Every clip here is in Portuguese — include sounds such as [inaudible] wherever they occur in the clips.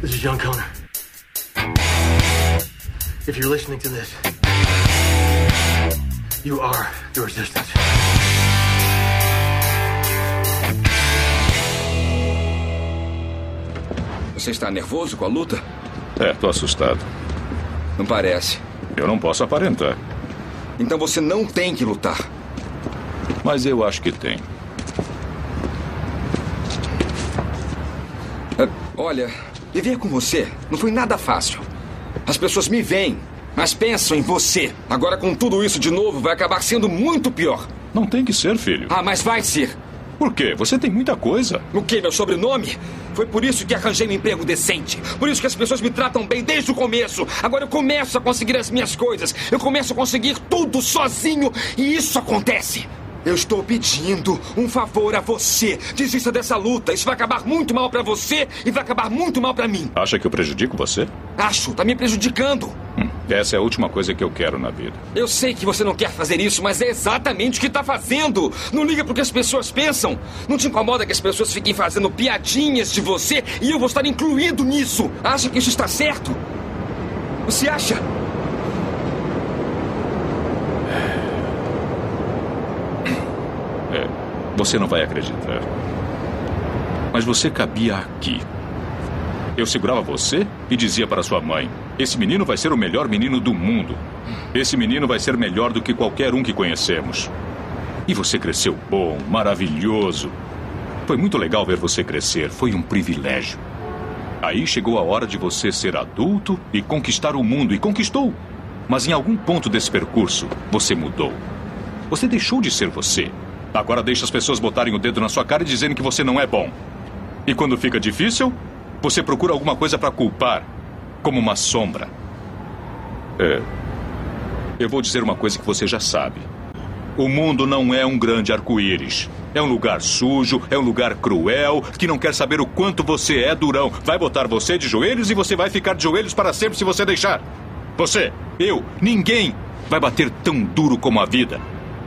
This is John Connor. If you're listening to this, you are the resistance. Você está nervoso com a luta? É, tô assustado. Não parece. Eu não posso aparentar. Então você não tem que lutar. Mas eu acho que tem. Ah, olha, viver com você não foi nada fácil. As pessoas me veem, mas pensam em você. Agora, com tudo isso de novo, vai acabar sendo muito pior. Não tem que ser, filho. Ah, mas vai ser. Por quê? Você tem muita coisa. O quê? Meu sobrenome? Foi por isso que arranjei um emprego decente. Por isso que as pessoas me tratam bem desde o começo. Agora eu começo a conseguir as minhas coisas. Eu começo a conseguir tudo sozinho. E isso acontece. Eu estou pedindo um favor a você. Desista dessa luta. Isso vai acabar muito mal para você e vai acabar muito mal para mim. Acha que eu prejudico você? Acho. Tá me prejudicando. Hum, essa é a última coisa que eu quero na vida. Eu sei que você não quer fazer isso, mas é exatamente o que está fazendo. Não liga pro que as pessoas pensam. Não te incomoda que as pessoas fiquem fazendo piadinhas de você e eu vou estar incluído nisso. Acha que isso está certo? Você acha? Você não vai acreditar. Mas você cabia aqui. Eu segurava você e dizia para sua mãe: Esse menino vai ser o melhor menino do mundo. Esse menino vai ser melhor do que qualquer um que conhecemos. E você cresceu bom, maravilhoso. Foi muito legal ver você crescer. Foi um privilégio. Aí chegou a hora de você ser adulto e conquistar o mundo. E conquistou. Mas em algum ponto desse percurso, você mudou. Você deixou de ser você. Agora deixa as pessoas botarem o dedo na sua cara e dizerem que você não é bom. E quando fica difícil, você procura alguma coisa para culpar, como uma sombra. É. Eu vou dizer uma coisa que você já sabe. O mundo não é um grande arco-íris. É um lugar sujo, é um lugar cruel, que não quer saber o quanto você é durão. Vai botar você de joelhos e você vai ficar de joelhos para sempre se você deixar. Você, eu, ninguém vai bater tão duro como a vida.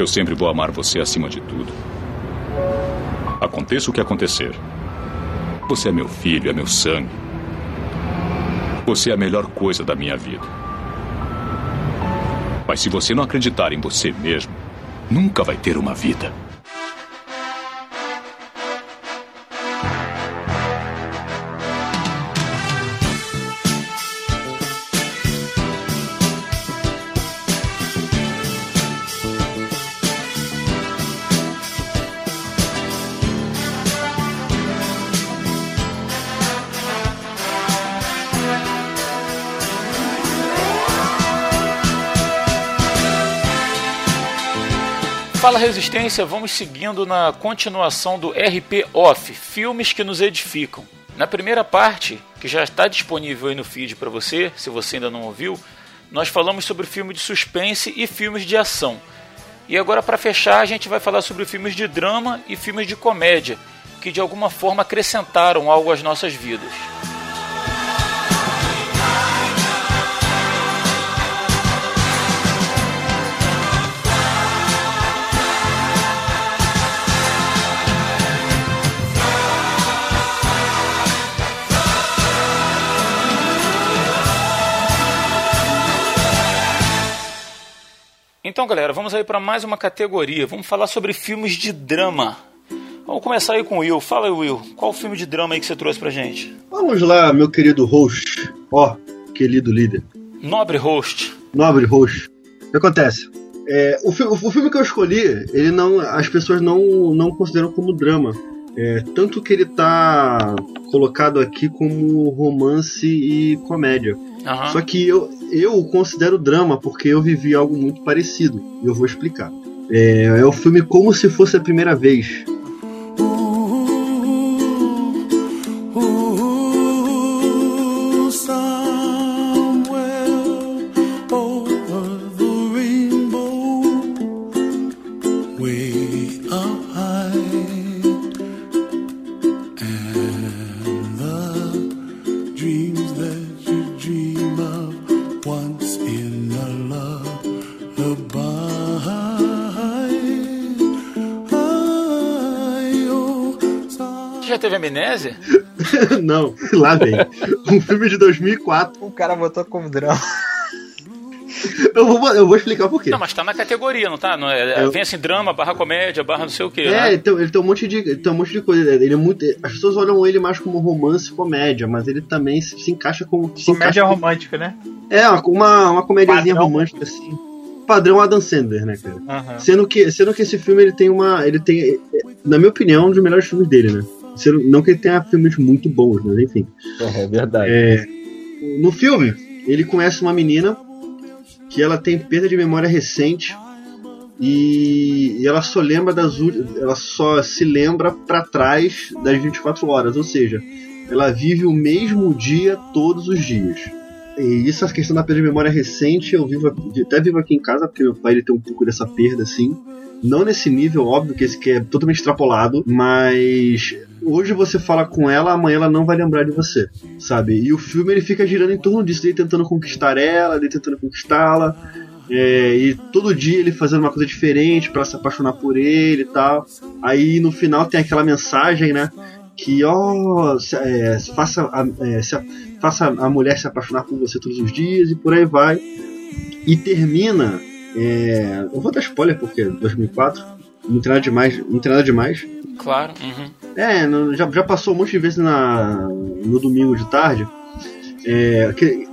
Eu sempre vou amar você acima de tudo. Aconteça o que acontecer. Você é meu filho, é meu sangue. Você é a melhor coisa da minha vida. Mas se você não acreditar em você mesmo, nunca vai ter uma vida. Fala Resistência, vamos seguindo na continuação do RP Off, filmes que nos edificam. Na primeira parte, que já está disponível aí no feed para você, se você ainda não ouviu, nós falamos sobre filme de suspense e filmes de ação. E agora para fechar, a gente vai falar sobre filmes de drama e filmes de comédia, que de alguma forma acrescentaram algo às nossas vidas. Então, galera, vamos aí para mais uma categoria. Vamos falar sobre filmes de drama. Vamos começar aí com o Will. Fala aí, Will. Qual filme de drama aí que você trouxe pra gente? Vamos lá, meu querido host. Ó, oh, querido líder. Nobre host. Nobre host. O que acontece? É, o, fi o, filme que eu escolhi, ele não, as pessoas não, não consideram como drama. É, tanto que ele tá colocado aqui como romance e comédia. Uhum. Só que eu, eu considero drama porque eu vivi algo muito parecido. E eu vou explicar. É, é o filme Como Se Fosse a Primeira Vez. Teve amnésia? [laughs] Não, lá vem. Um filme de 2004. O cara botou como drama. Eu vou, eu vou explicar por quê. Não, mas tá na categoria, não tá? Não é, Eu- Vem assim, drama, barra comédia, barra não sei o quê. É, né? ele tem, ele tem um monte de, ele tem um monte de coisa. Ele é muito, as pessoas olham ele mais como romance e comédia, mas ele também se, se encaixa como. Comédia encaixa, romântica, né? É, uma, uma, comédiazinha Padrão. romântica assim. Padrão Adam Sandler, né, cara? Aham. Sendo que, sendo que esse filme ele tem uma. Ele tem, na minha opinião, um dos melhores filmes dele, né? Não que ele tenha filmes muito bons, mas enfim. É verdade. É, no filme, ele conhece uma menina que ela tem perda de memória recente e, ela só lembra das ela só se lembra pra trás das 24 horas, ou seja, ela vive o mesmo dia todos os dias. E isso, a questão da perda de memória recente, eu vivo até vivo aqui em casa, porque meu pai ele tem um pouco dessa perda assim. Não nesse nível, óbvio que esse que é totalmente extrapolado, mas hoje você fala com ela, amanhã ela não vai lembrar de você, sabe? E o filme ele fica girando em torno disso, dele tentando conquistar ela, dele tentando conquistá-la, é, e todo dia ele fazendo uma coisa diferente pra se apaixonar por ele e tal. Aí no final tem aquela mensagem, né? Que ó, se- é, faça, é, se a- faça a mulher se apaixonar por você todos os dias e por aí vai. E termina. É, eu vou dar spoiler porque 2004 não tem nada demais, não tem nada demais. Claro. uhum. É, já, já passou um monte de vezes na, no domingo de tarde. É, que,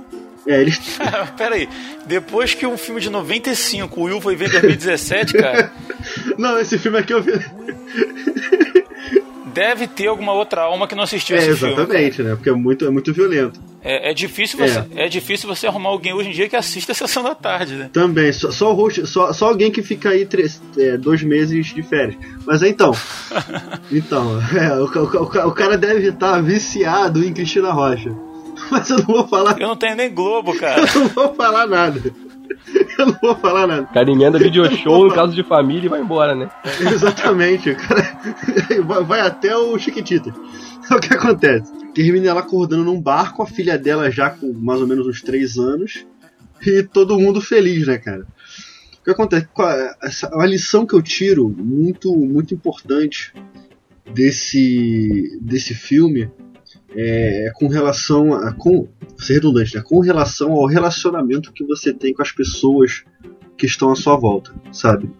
é, eles. [laughs] Pera aí. Depois que um filme de 95, o Will foi ver em 2017, cara, [laughs] Não, esse filme aqui eu vi. Deve ter alguma outra alma que não assistiu É, esse filme. cara. exatamente, né? Porque é muito, é muito violento. É, é difícil você, é. difícil você arrumar alguém hoje em dia que assista a sessão da tarde, né? Também, só, só, host, só, só alguém que fica aí três, é, dois meses de férias. Mas é então. [laughs] Então, é, o, o, o cara deve estar viciado em Cristina Rocha. [laughs] Mas eu não vou falar. Eu não tenho nem Globo, cara. [laughs] Eu não vou falar nada. Eu não vou falar nada. O cara emenda video show no caso de família e vai embora, né? Exatamente, cara vai, até o Chiquitita. O que acontece? Termina ela acordando num barco, a filha dela já com mais ou menos uns 3 anos, e todo mundo feliz, né, cara? O que acontece? É essa- A lição que eu tiro, muito, muito importante desse, desse filme, é, é com relação a. Com, ser redundante, né? Com relação ao relacionamento que você tem com as pessoas que estão à sua volta, sabe?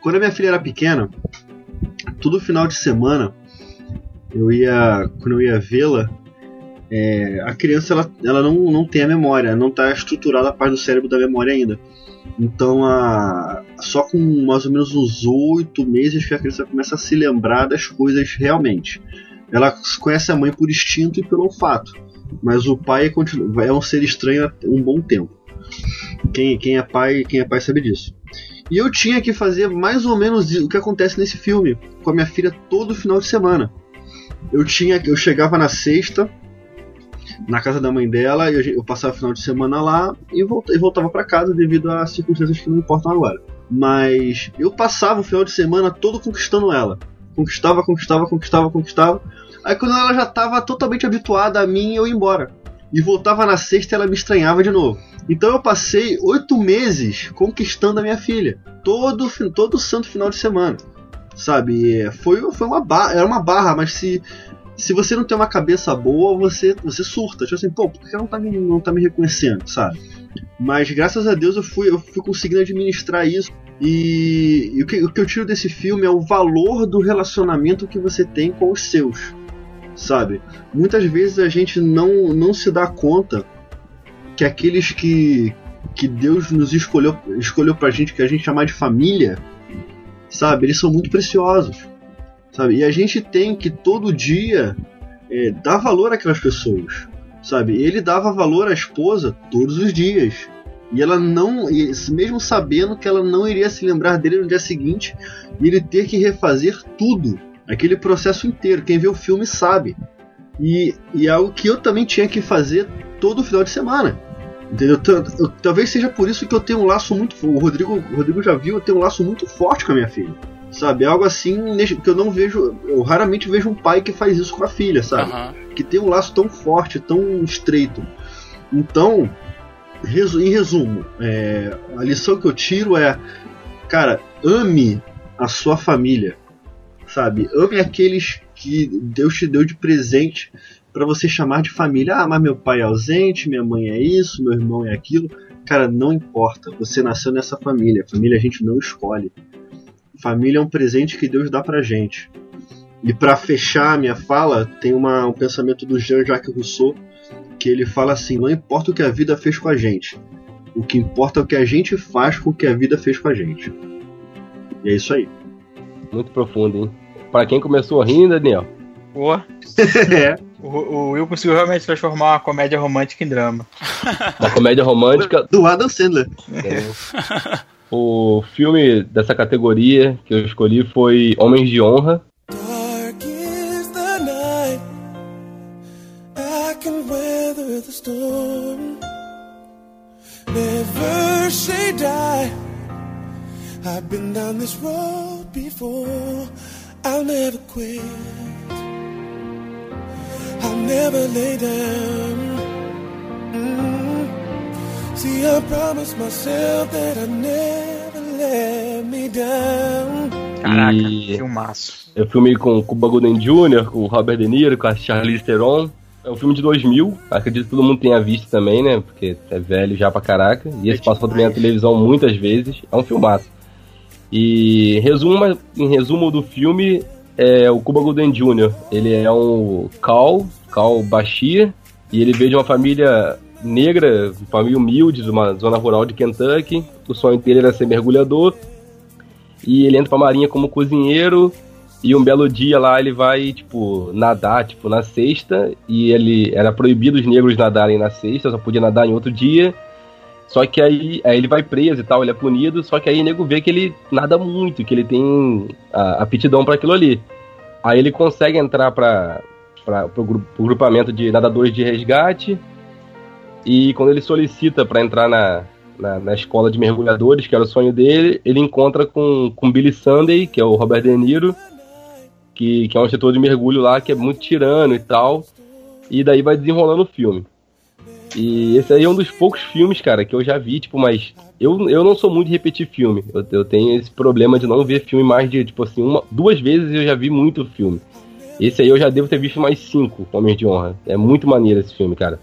Quando a minha filha era pequena, todo final de semana eu ia quando eu ia vê-la é, a criança ela, ela não, não tem a memória não está estruturada a parte do cérebro da memória ainda então a, só com mais ou menos uns oito meses que a criança começa a se lembrar das coisas realmente ela conhece a mãe por instinto e pelo olfato mas o pai é um ser estranho há um bom tempo quem, quem é pai quem é pai sabe disso e eu tinha que fazer mais ou menos o que acontece nesse filme com a minha filha todo final de semana. Eu tinha, eu chegava na sexta na casa da mãe dela, eu, eu passava o final de semana lá e, e voltava para casa devido a circunstâncias que não importam agora. Mas eu passava o final de semana todo conquistando ela. Conquistava, conquistava, conquistava, conquistava. Aí quando ela já estava totalmente habituada a mim, eu ia embora. E voltava na sexta ela me estranhava de novo. Então eu passei oito meses conquistando a minha filha. Todo, todo santo final de semana. Sabe? Foi, foi uma barra. Era uma barra, mas se, se você não tem uma cabeça boa, você, você surta. Tipo assim, pô, por que ela não tá me, não tá me reconhecendo, sabe? Mas graças a Deus eu fui, eu fui conseguindo administrar isso. E, e o, que, o que eu tiro desse filme é o valor do relacionamento que você tem com os seus. Sabe? Muitas vezes a gente não, não se dá conta que aqueles que, que Deus nos escolheu, escolheu pra gente, que a gente chama de família, sabe? Eles são muito preciosos, sabe? E a gente tem que todo dia é, dar valor àquelas pessoas, sabe? Ele dava valor à esposa todos os dias. E ela não, mesmo sabendo que ela não iria se lembrar dele no dia seguinte, e ele ter que refazer tudo, aquele processo inteiro. Quem vê o filme sabe. E, e é algo que eu também tinha que fazer todo final de semana Entendeu? Eu- talvez seja por isso que eu tenho um laço muito. O Rodrigo, o Rodrigo já viu, eu tenho um laço muito forte com a minha filha. Sabe? É algo assim que eu não vejo. Eu raramente vejo um pai que faz isso com a filha, sabe? Aham. que tem um laço tão forte, tão estreito. Então, em resumo, é, a lição que eu tiro é, cara, ame a sua família, sabe? Ame aqueles que Deus te deu de presente para você chamar de família. Ah, mas meu pai é ausente, minha mãe é isso, meu irmão é aquilo. Cara, não importa. Você nasceu nessa família. Família a gente não escolhe. Família é um presente que Deus dá pra gente. E para fechar a minha fala, tem uma, um pensamento do Jean-Jacques Rousseau que ele fala assim: não importa o que a vida fez com a gente, o que importa é o que a gente faz com o que a vida fez com a gente. E é isso aí. Muito profundo, hein? Pra quem começou rindo, Daniel. Pô, [laughs] é. o, o Will conseguiu realmente transformar uma comédia romântica em drama. Uma comédia romântica. Do Adam Sandler. O filme dessa categoria que eu escolhi foi Homens de Honra. I've been down this road before. I'll never quit. I'll never lay down. Mm. See, I promised myself that I'd never let me down. Caraca, E- filmaço. É um filme com Cuba Gooding Jr., com o Robert De Niro, com a Charlize Theron. É um filme de 2000, acredito que todo mundo tenha visto também, né? Porque é velho já pra caraca. E esse passou também na televisão muitas vezes. É um filmaço. E resumo, em resumo do filme, é o Cuba Gooding Jr. Ele é um Cal, Cal Bashir, e ele veio de uma família negra, família humilde, de uma zona rural de Kentucky. O sonho dele era ser mergulhador. E ele entra pra marinha como cozinheiro. E um belo dia lá ele vai, tipo, nadar, tipo, na sexta. E ele era proibido os negros nadarem na sexta, só podia nadar em outro dia. Só que aí, aí ele vai preso e tal, ele é punido. Só que aí o nego vê que ele nada muito, que ele tem aptidão para aquilo ali. Aí ele consegue entrar para pro grupamento de nadadores de resgate. E quando ele solicita para entrar na, na, na escola de mergulhadores, que era o sonho dele, ele encontra com, com Billy Sunday, que é o Robert De Niro, que, que é um instrutor de mergulho lá, que é muito tirano e tal. E daí vai desenrolando o filme. E esse aí é um dos poucos filmes, cara, que eu já vi, tipo, mas eu, eu não sou muito de repetir filme. Eu, eu tenho esse problema de não ver filme mais de, tipo assim, uma, duas vezes eu já vi muito filme. Esse aí eu já devo ter visto mais cinco, Homens de Honra. É muito maneiro esse filme, cara.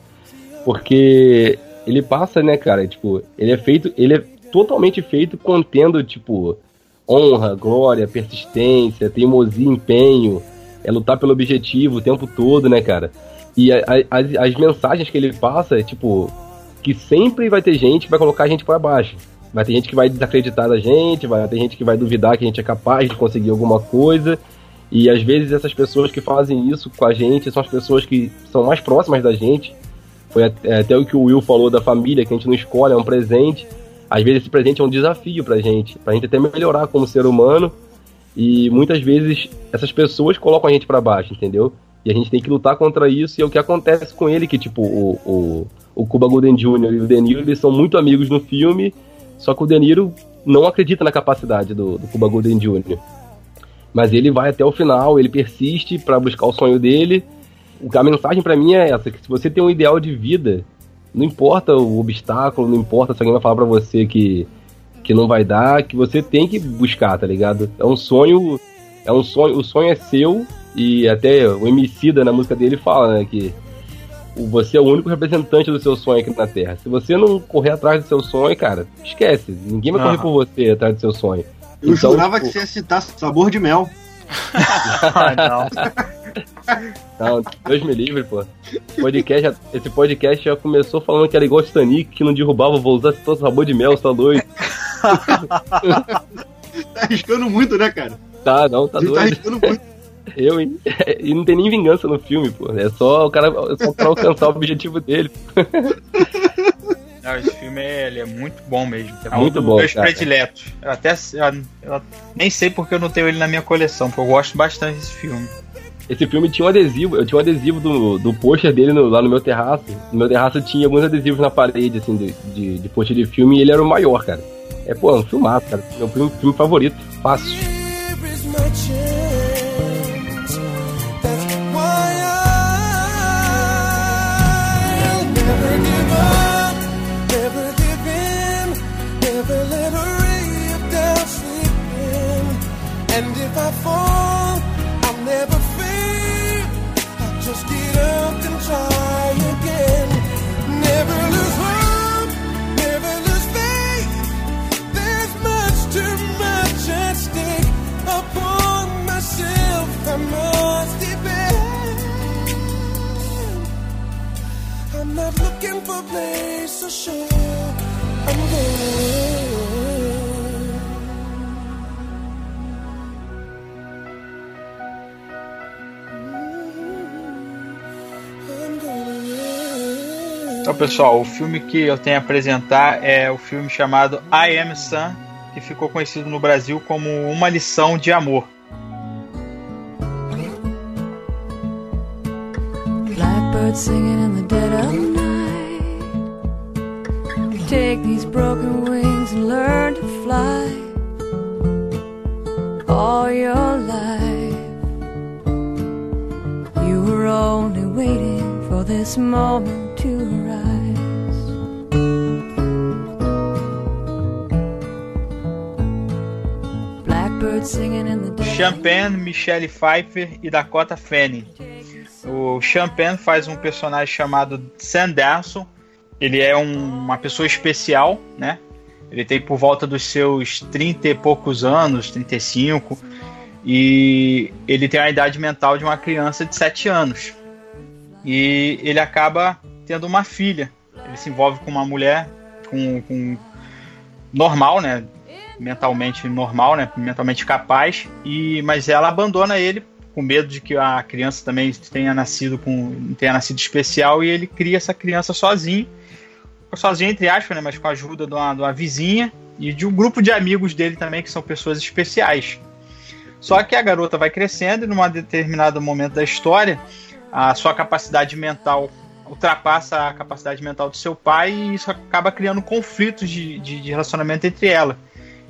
Porque ele passa, né, cara, tipo, ele é feito, ele é totalmente feito contendo, tipo, honra, glória, persistência, teimosia, empenho, é lutar pelo objetivo o tempo todo, né, cara? E a- a- as, as mensagens que ele passa é, tipo, que sempre vai ter gente que vai colocar a gente pra baixo. Vai ter gente que vai desacreditar da gente, vai ter gente que vai duvidar que a gente é capaz de conseguir alguma coisa. E às vezes essas pessoas que fazem isso com a gente são as pessoas que são mais próximas da gente. Foi até, até o que o Will falou da família, que a gente não escolhe, é um presente. Às vezes esse presente é um desafio pra gente, pra gente até melhorar como ser humano. E muitas vezes essas pessoas colocam a gente pra baixo, entendeu? E a gente tem que lutar contra isso, e é o que acontece com ele, que tipo, o, o, o Cuba Golden Jr. e o De Niro, eles são muito amigos no filme, só que o De Niro não acredita na capacidade do, do Cuba Golden Jr. Mas ele vai até o final, ele persiste pra buscar o sonho dele. A mensagem pra mim é essa, que se você tem um ideal de vida, não importa o obstáculo, não importa se alguém vai falar pra você que, que não vai dar, que você tem que buscar, tá ligado? É um sonho, é um sonho, o sonho é seu, e até o Emicida na música dele fala, né, que o- você é o único representante do seu sonho aqui na Terra. Se você não correr atrás do seu sonho, cara, esquece. Ninguém vai correr Aham. por você atrás do seu sonho. Eu Então, jurava tipo, que você ia citar sabor de mel. [laughs] Ah, não. [laughs] Não, Deus me livre, pô. Podcast, já- esse podcast já começou falando que era igual o Titanic, que não derrubava, vou usar todo sabor de mel, você tá doido. [laughs] Tá arriscando muito, né, cara? Tá, não, tá tá doido. arriscando muito. Eu, hein? [laughs] E não tem nem vingança no filme, pô. É só o cara é só pra alcançar o objetivo dele. Não, esse filme é, ele é muito bom mesmo. É Muito um dos bom, meus cara. prediletos. Eu até eu, eu nem sei porque eu não tenho ele na minha coleção, porque eu gosto bastante desse filme. Esse filme tinha um adesivo, eu tinha um adesivo do, do pôster dele no- lá no meu terraço. No meu terraço tinha alguns adesivos na parede, assim, de, de, de pôster de filme, e ele era o maior, cara. É, pô, é um filmaço, cara. Meu filme, filme favorito. Fácil. Então, pessoal, o filme que eu tenho a apresentar é o filme chamado I Am Sam, que ficou conhecido no Brasil como Uma Lição de Amor. Blackbird singing in the dead of. Take these broken wings and learn to fly. All your life, you were only waiting for this moment to arise. Blackbird singing in the dead. Champagne, Michelle Pfeiffer e Dakota Fanning. O Champagne faz um personagem chamado Sanderson. Ele é um- uma pessoa especial, né? Ele tem por volta dos seus 30 e poucos anos, 35, e ele tem a idade mental de uma criança de 7 anos. E ele acaba tendo uma filha. Ele se envolve com uma mulher com, com normal, né? mentalmente normal, né, mentalmente capaz, e mas ela abandona ele com medo de que a criança também tenha nascido com tenha nascido especial e ele cria essa criança sozinho, sozinho entre aspas, né, mas com a ajuda de uma, de uma vizinha e de um grupo de amigos dele também que são pessoas especiais. Só que a garota vai crescendo e num determinado momento da história, a sua capacidade mental ultrapassa a capacidade mental do seu pai e isso acaba criando conflitos de, de, de relacionamento entre ela.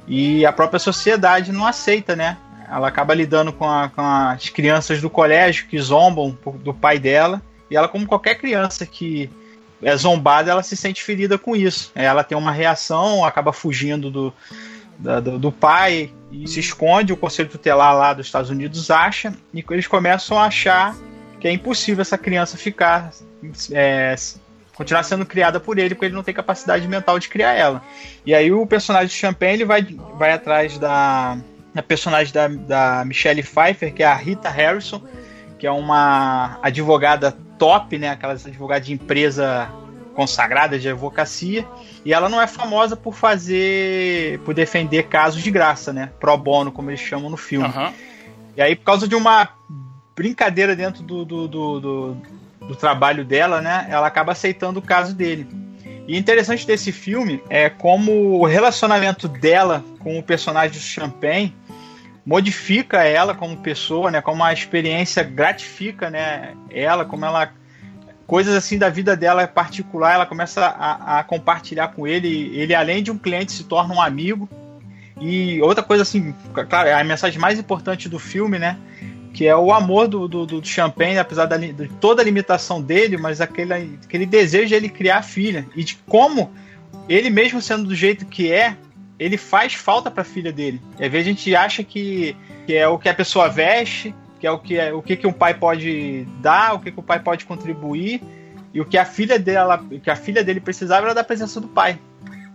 E a própria sociedade não aceita, né? Ela acaba lidando com, a- com as crianças do colégio que zombam do pai dela. E ela, como qualquer criança que é zombada, ela se sente ferida com isso. Ela tem uma reação, acaba fugindo do, da- do, do pai e se esconde. O conselho tutelar lá dos Estados Unidos acha. E eles começam a achar que é impossível essa criança ficar. é, continuar sendo criada por ele, porque ele não tem capacidade mental de criar ela. E aí o personagem de Champagne ele vai, vai atrás da, da personagem da, da Michelle Pfeiffer, que é a Rita Harrison, que é uma advogada top, né? Aquelas advogadas de empresa consagrada de advocacia. E ela não é famosa por fazer. por defender casos de graça, né? Pro bono, como eles chamam no filme. Aham. E aí, por causa de uma brincadeira dentro do, do, do, do, do trabalho dela, né? Ela acaba aceitando o caso dele. E interessante desse filme é como o relacionamento dela com o personagem do Champagne modifica ela como pessoa, né? Como a experiência gratifica, né? Ela, como ela coisas assim da vida dela particular, ela começa a, a compartilhar com ele. Ele, além de um cliente, se torna um amigo. E outra coisa assim, claro, é a mensagem mais importante do filme, né? Que é o amor do, do, do Champagne, apesar da, de toda a limitação dele, mas aquele, aquele desejo de ele criar a filha. E de como ele mesmo sendo do jeito que é, ele faz falta para a filha dele. Às vezes a gente acha que, que é o que a pessoa veste, que é o que, é, o que, que um pai pode dar, o que, que o pai pode contribuir, e o que a filha dela, que a filha dele precisava era da presença do pai.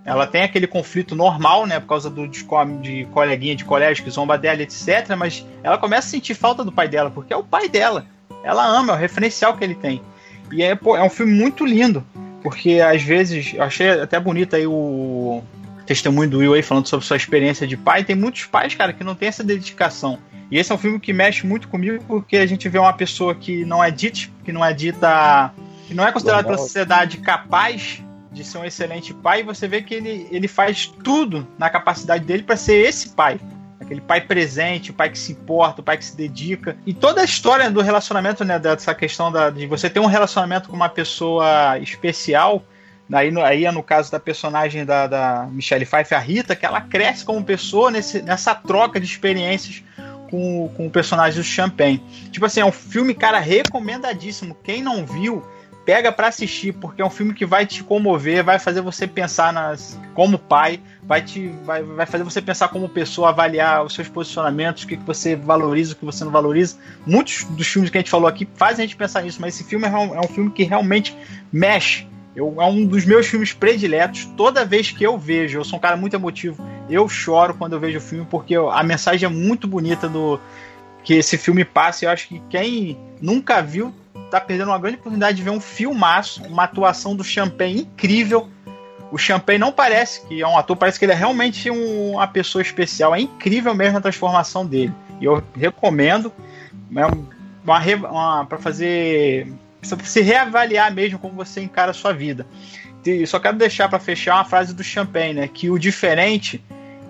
Ela tem aquele conflito normal, né, por causa do de, de coleguinha de colégio que zomba dela, etc. Mas ela começa a sentir falta do pai dela, porque é o pai dela. Ela ama, é o referencial que ele tem. E é, pô, é um filme muito lindo, porque às vezes, eu achei até bonito aí o testemunho do Will aí falando sobre sua experiência de pai. Tem muitos pais, cara, que não tem essa dedicação. E esse é um filme que mexe muito comigo, porque a gente vê uma pessoa que não é dita, que não é dita, que não é considerada pela sociedade capaz de ser um excelente pai, e você vê que ele, ele faz tudo na capacidade dele para ser esse pai. aquele pai presente, o pai que se importa, o pai que se dedica. E toda a história do relacionamento, né, dessa questão da, de você ter um relacionamento com uma pessoa especial, Aí, aí é no caso da personagem da, da Michelle Pfeiffer, a Rita, que ela cresce como pessoa nesse, nessa troca de experiências com, com o personagem do Champagne. Tipo assim, é um filme, cara, recomendadíssimo. Quem não viu, pega para assistir, porque é um filme que vai te comover, vai fazer você pensar nas como pai, vai te vai, vai fazer você pensar como pessoa, avaliar os seus posicionamentos, o que, que você valoriza, o que você não valoriza. Muitos dos filmes que a gente falou aqui fazem a gente pensar nisso, mas esse filme é um, é um filme que realmente mexe eu, é um dos meus filmes prediletos. Toda vez que eu vejo, eu sou um cara muito emotivo, eu choro quando eu vejo o filme, porque a mensagem é muito bonita do que esse filme passa. Eu acho que quem nunca viu tá perdendo uma grande oportunidade de ver um filmaço, uma atuação do Champagne incrível. O Champagne não parece que é um ator, parece que ele é realmente um, uma pessoa especial. É incrível mesmo a transformação dele. E eu recomendo. É uma, uma para fazer se reavaliar mesmo como você encara a sua vida. E só quero deixar para fechar uma frase do Champagne, né, que o diferente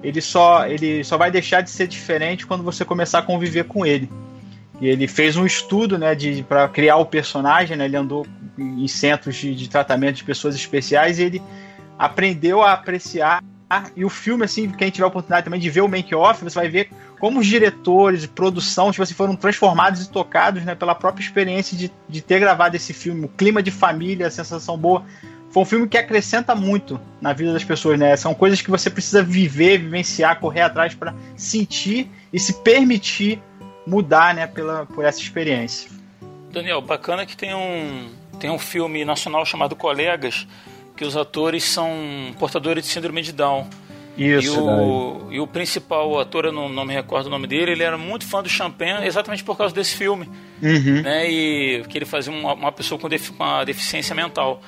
ele só ele só vai deixar de ser diferente quando você começar a conviver com ele. E ele fez um estudo, né, para criar o personagem, né, ele andou em centros de, de tratamento de pessoas especiais e ele aprendeu a apreciar e o filme, assim, quem tiver a oportunidade também de ver o make-off, você vai ver como os diretores, produção, tipo assim, foram transformados e tocados né, pela própria experiência de, de ter gravado esse filme. O clima de família, a sensação boa. Foi um filme que acrescenta muito na vida das pessoas, né? São coisas que você precisa viver, vivenciar, correr atrás para sentir e se permitir mudar, né, pela, por essa experiência. Daniel, bacana que tem um, tem um filme nacional chamado Colegas, que os atores são portadores de síndrome de Down. Isso. E o, e o principal ator, eu não, não, me recordo o nome dele, ele era muito fã do Champagne exatamente por causa desse filme. Uhum. Né? E que ele fazia uma, uma pessoa com, uma deficiência mental.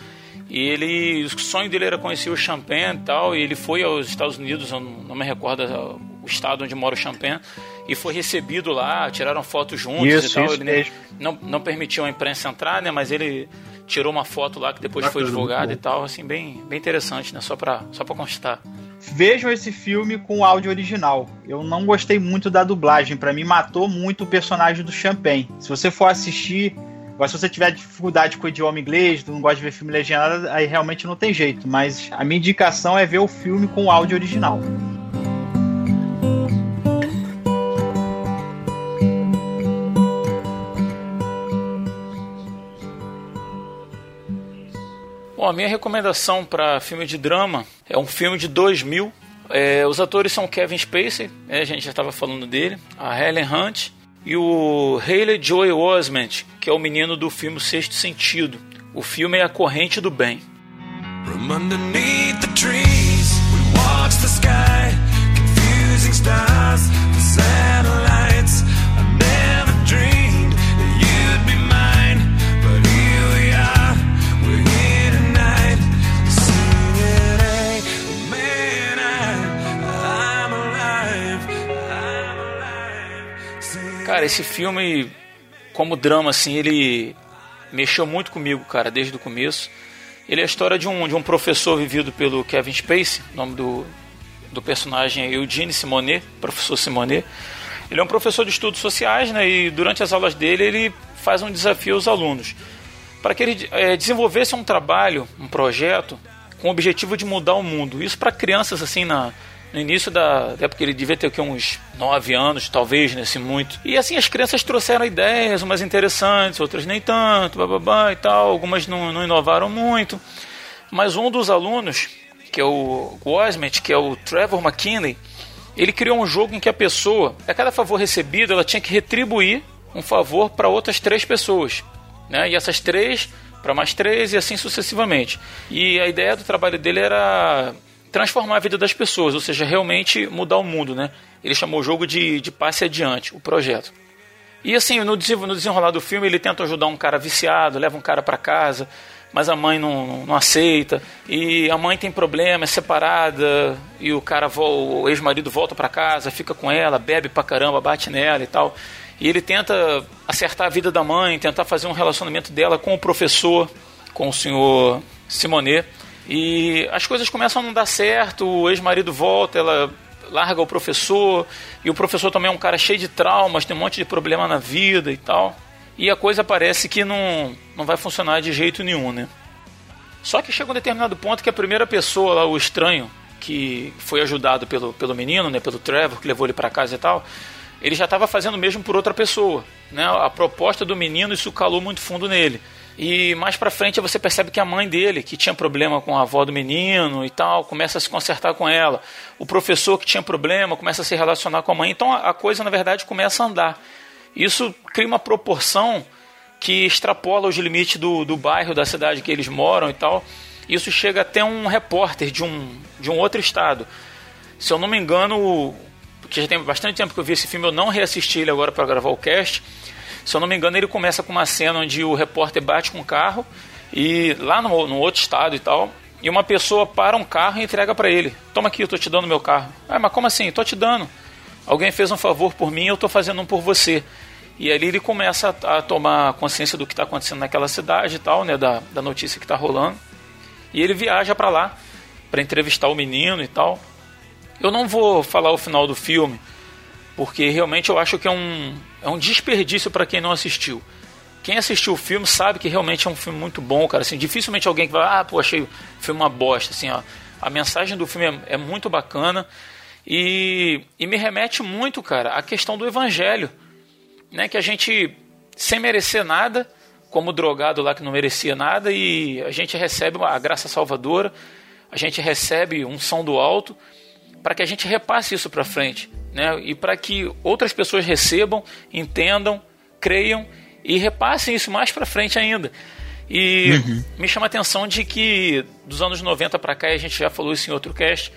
E ele, o sonho dele era conhecer o Champagne e tal, e ele foi aos Estados Unidos, eu não, não me recordo o estado onde mora o Champagne, e foi recebido lá, tiraram fotos juntos isso, e tal. Isso ele mesmo. não, não permitiu a imprensa entrar, né? Mas ele tirou uma foto lá que depois Bacana, foi divulgada e tal, assim, bem, bem interessante, né? Só pra, só pra constar vejam esse filme com o áudio original. Eu não gostei muito da dublagem, para mim matou muito o personagem do Champagne. Se você for assistir, se você tiver dificuldade com o idioma inglês, não gosta de ver filme legendado, aí realmente não tem jeito. Mas a minha indicação é ver o filme com o áudio original. Bom, a minha recomendação para filme de drama é um filme de 2000. É, os atores são Kevin Spacey, é, a gente já estava falando dele, a Helen Hunt e o Haley Joel Osment, que é o menino do filme Sexto Sentido. O filme é A Corrente do Bem. From underneath the trees, Cara, esse filme, como drama, assim, ele mexeu muito comigo, cara, desde o começo. Ele é a história de um, de um professor vivido pelo Kevin Spacey, nome do, do personagem é Eugene Simonet, professor Simonet. Ele é um professor de estudos sociais, né, e durante as aulas dele ele faz um desafio aos alunos para que ele é, desenvolvesse um trabalho, um projeto com o objetivo de mudar o mundo. Isso para crianças assim na no início da época ele devia ter aqui, uns 9 anos, talvez, nesse né, muito. E assim, as crianças trouxeram ideias, umas interessantes, outras nem tanto, bababá e tal, algumas não, não inovaram muito. Mas um dos alunos, que é o Osment, que é o Trevor McKinney, ele criou um jogo em que a pessoa, a cada favor recebido, ela tinha que retribuir um favor para outras três pessoas. Né? E essas três para mais três e assim sucessivamente. E a ideia do trabalho dele era transformar a vida das pessoas, ou seja, realmente mudar o mundo, né? Ele chamou o jogo de, de passe adiante, o projeto. E assim, no desenrolar do filme, ele tenta ajudar um cara viciado, leva um cara para casa, mas a mãe não, não aceita. E a mãe tem problema, é separada, e o cara, o ex-marido volta para casa, fica com ela, bebe pra caramba, bate nela e tal. E ele tenta acertar a vida da mãe, tentar fazer um relacionamento dela com o professor, com o senhor Simonet. E as coisas começam a não dar certo, o ex-marido volta, ela larga o professor, e o professor também é um cara cheio de traumas, tem um monte de problema na vida e tal. E a coisa parece que não, não vai funcionar de jeito nenhum, né? Só que chega um determinado ponto que a primeira pessoa lá, o estranho, que foi ajudado pelo, pelo menino, né, pelo Trevor, que levou ele para casa e tal, ele já estava fazendo o mesmo por outra pessoa. Né? A proposta do menino, isso calou muito fundo nele. E mais pra frente você percebe que a mãe dele, que tinha problema com a avó do menino e tal, começa a se consertar com ela. O professor que tinha problema começa a se relacionar com a mãe. Então a coisa, na verdade, começa a andar. Isso cria uma proporção que extrapola os limites do, do bairro, da cidade que eles moram e tal. Isso chega até um repórter de um, de um outro estado. Se eu não me engano, porque já tem bastante tempo que eu vi esse filme, eu não reassisti ele agora para gravar o cast se eu não me engano, ele começa com uma cena onde o repórter bate com um carro e lá no, no outro estado e tal, e uma pessoa para um carro e entrega para ele: Toma aqui, eu tô te dando meu carro. Ah, mas como assim? Tô te dando. Alguém fez um favor por mim, eu tô fazendo um por você. E ali ele começa a, a tomar consciência do que está acontecendo naquela cidade e tal, né, da, da notícia que está rolando. E ele viaja para lá para entrevistar o menino e tal. Eu não vou falar o final do filme, porque realmente eu acho que é um, é um desperdício para quem não assistiu. Quem assistiu o filme sabe que realmente é um filme muito bom, cara. Assim, dificilmente alguém que vai, ah, pô, achei o filme uma bosta. Assim, ó, a mensagem do filme é, é muito bacana e, e me remete muito, cara, à questão do evangelho, né? Que a gente, sem merecer nada, como drogado lá que não merecia nada, e a gente recebe a graça salvadora, a gente recebe um som do alto para que a gente repasse isso para frente, né? E para que outras pessoas recebam, entendam, creiam e repassem isso mais para frente ainda. E uhum. me chama a atenção de que dos anos 90 para cá, a gente já falou isso em outro cast,